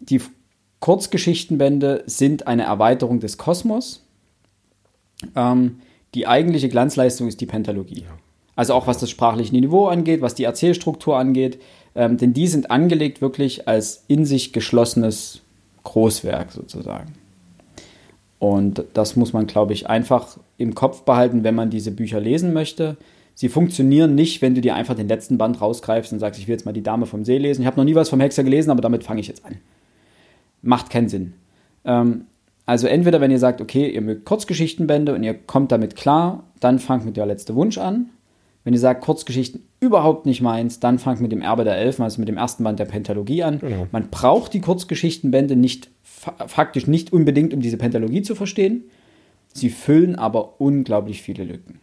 die Kurzgeschichtenbände sind eine Erweiterung des Kosmos. Ähm, die eigentliche Glanzleistung ist die Pentalogie. Also auch was das sprachliche Niveau angeht, was die Erzählstruktur angeht. Ähm, denn die sind angelegt wirklich als in sich geschlossenes Großwerk sozusagen. Und das muss man, glaube ich, einfach im Kopf behalten, wenn man diese Bücher lesen möchte. Sie funktionieren nicht, wenn du dir einfach den letzten Band rausgreifst und sagst, ich will jetzt mal die Dame vom See lesen. Ich habe noch nie was vom Hexer gelesen, aber damit fange ich jetzt an. Macht keinen Sinn. Ähm, also entweder, wenn ihr sagt, okay, ihr mögt Kurzgeschichtenbände und ihr kommt damit klar, dann fangt mit der letzte Wunsch an. Wenn ihr sagt, Kurzgeschichten überhaupt nicht meins, dann fangt mit dem Erbe der Elfen, also mit dem ersten Band der Pentalogie an. Genau. Man braucht die Kurzgeschichtenbände nicht fa faktisch nicht unbedingt, um diese Pentalogie zu verstehen. Sie füllen aber unglaublich viele Lücken.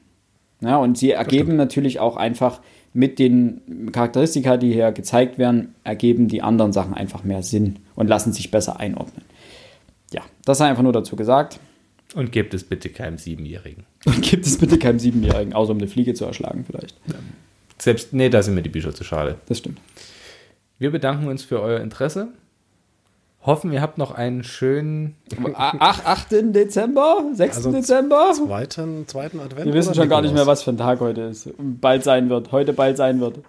Ja, und sie ergeben natürlich auch einfach mit den Charakteristika, die hier gezeigt werden, ergeben die anderen Sachen einfach mehr Sinn und lassen sich besser einordnen. Ja, das sei einfach nur dazu gesagt. und gebt es bitte keinem Siebenjährigen. Und gibt es bitte keinem Siebenjährigen, außer um eine Fliege zu erschlagen vielleicht. Selbst, nee, da sind mir die Bücher zu schade. Das stimmt. Wir bedanken uns für euer Interesse. Hoffen, ihr habt noch einen schönen. Ach, 8. Dezember? 6. Also Dezember? Zweiten, zweiten Advent. Wir wissen schon gar nicht mehr, was für ein Tag heute ist. Bald sein wird. Heute bald sein wird.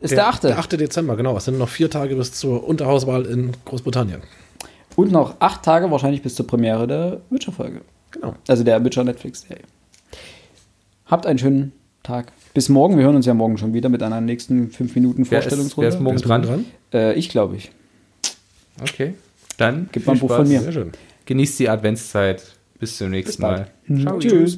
Ist der 8. Der 8. Dezember, genau. Es sind noch vier Tage bis zur Unterhauswahl in Großbritannien. Und noch acht Tage wahrscheinlich bis zur Premiere der Witcher-Folge. Genau. Also der Witcher Netflix-Serie. Habt einen schönen Tag. Bis morgen. Wir hören uns ja morgen schon wieder mit einer nächsten 5 Minuten Wer ist, Vorstellungsrunde. wer ist morgen du dran? Äh, ich glaube ich. Okay. Dann Gib mal ein Buch Spaß. von mir. Sehr schön. Genießt die Adventszeit. Bis zum nächsten Bis. Mal. Ciao. Tschüss.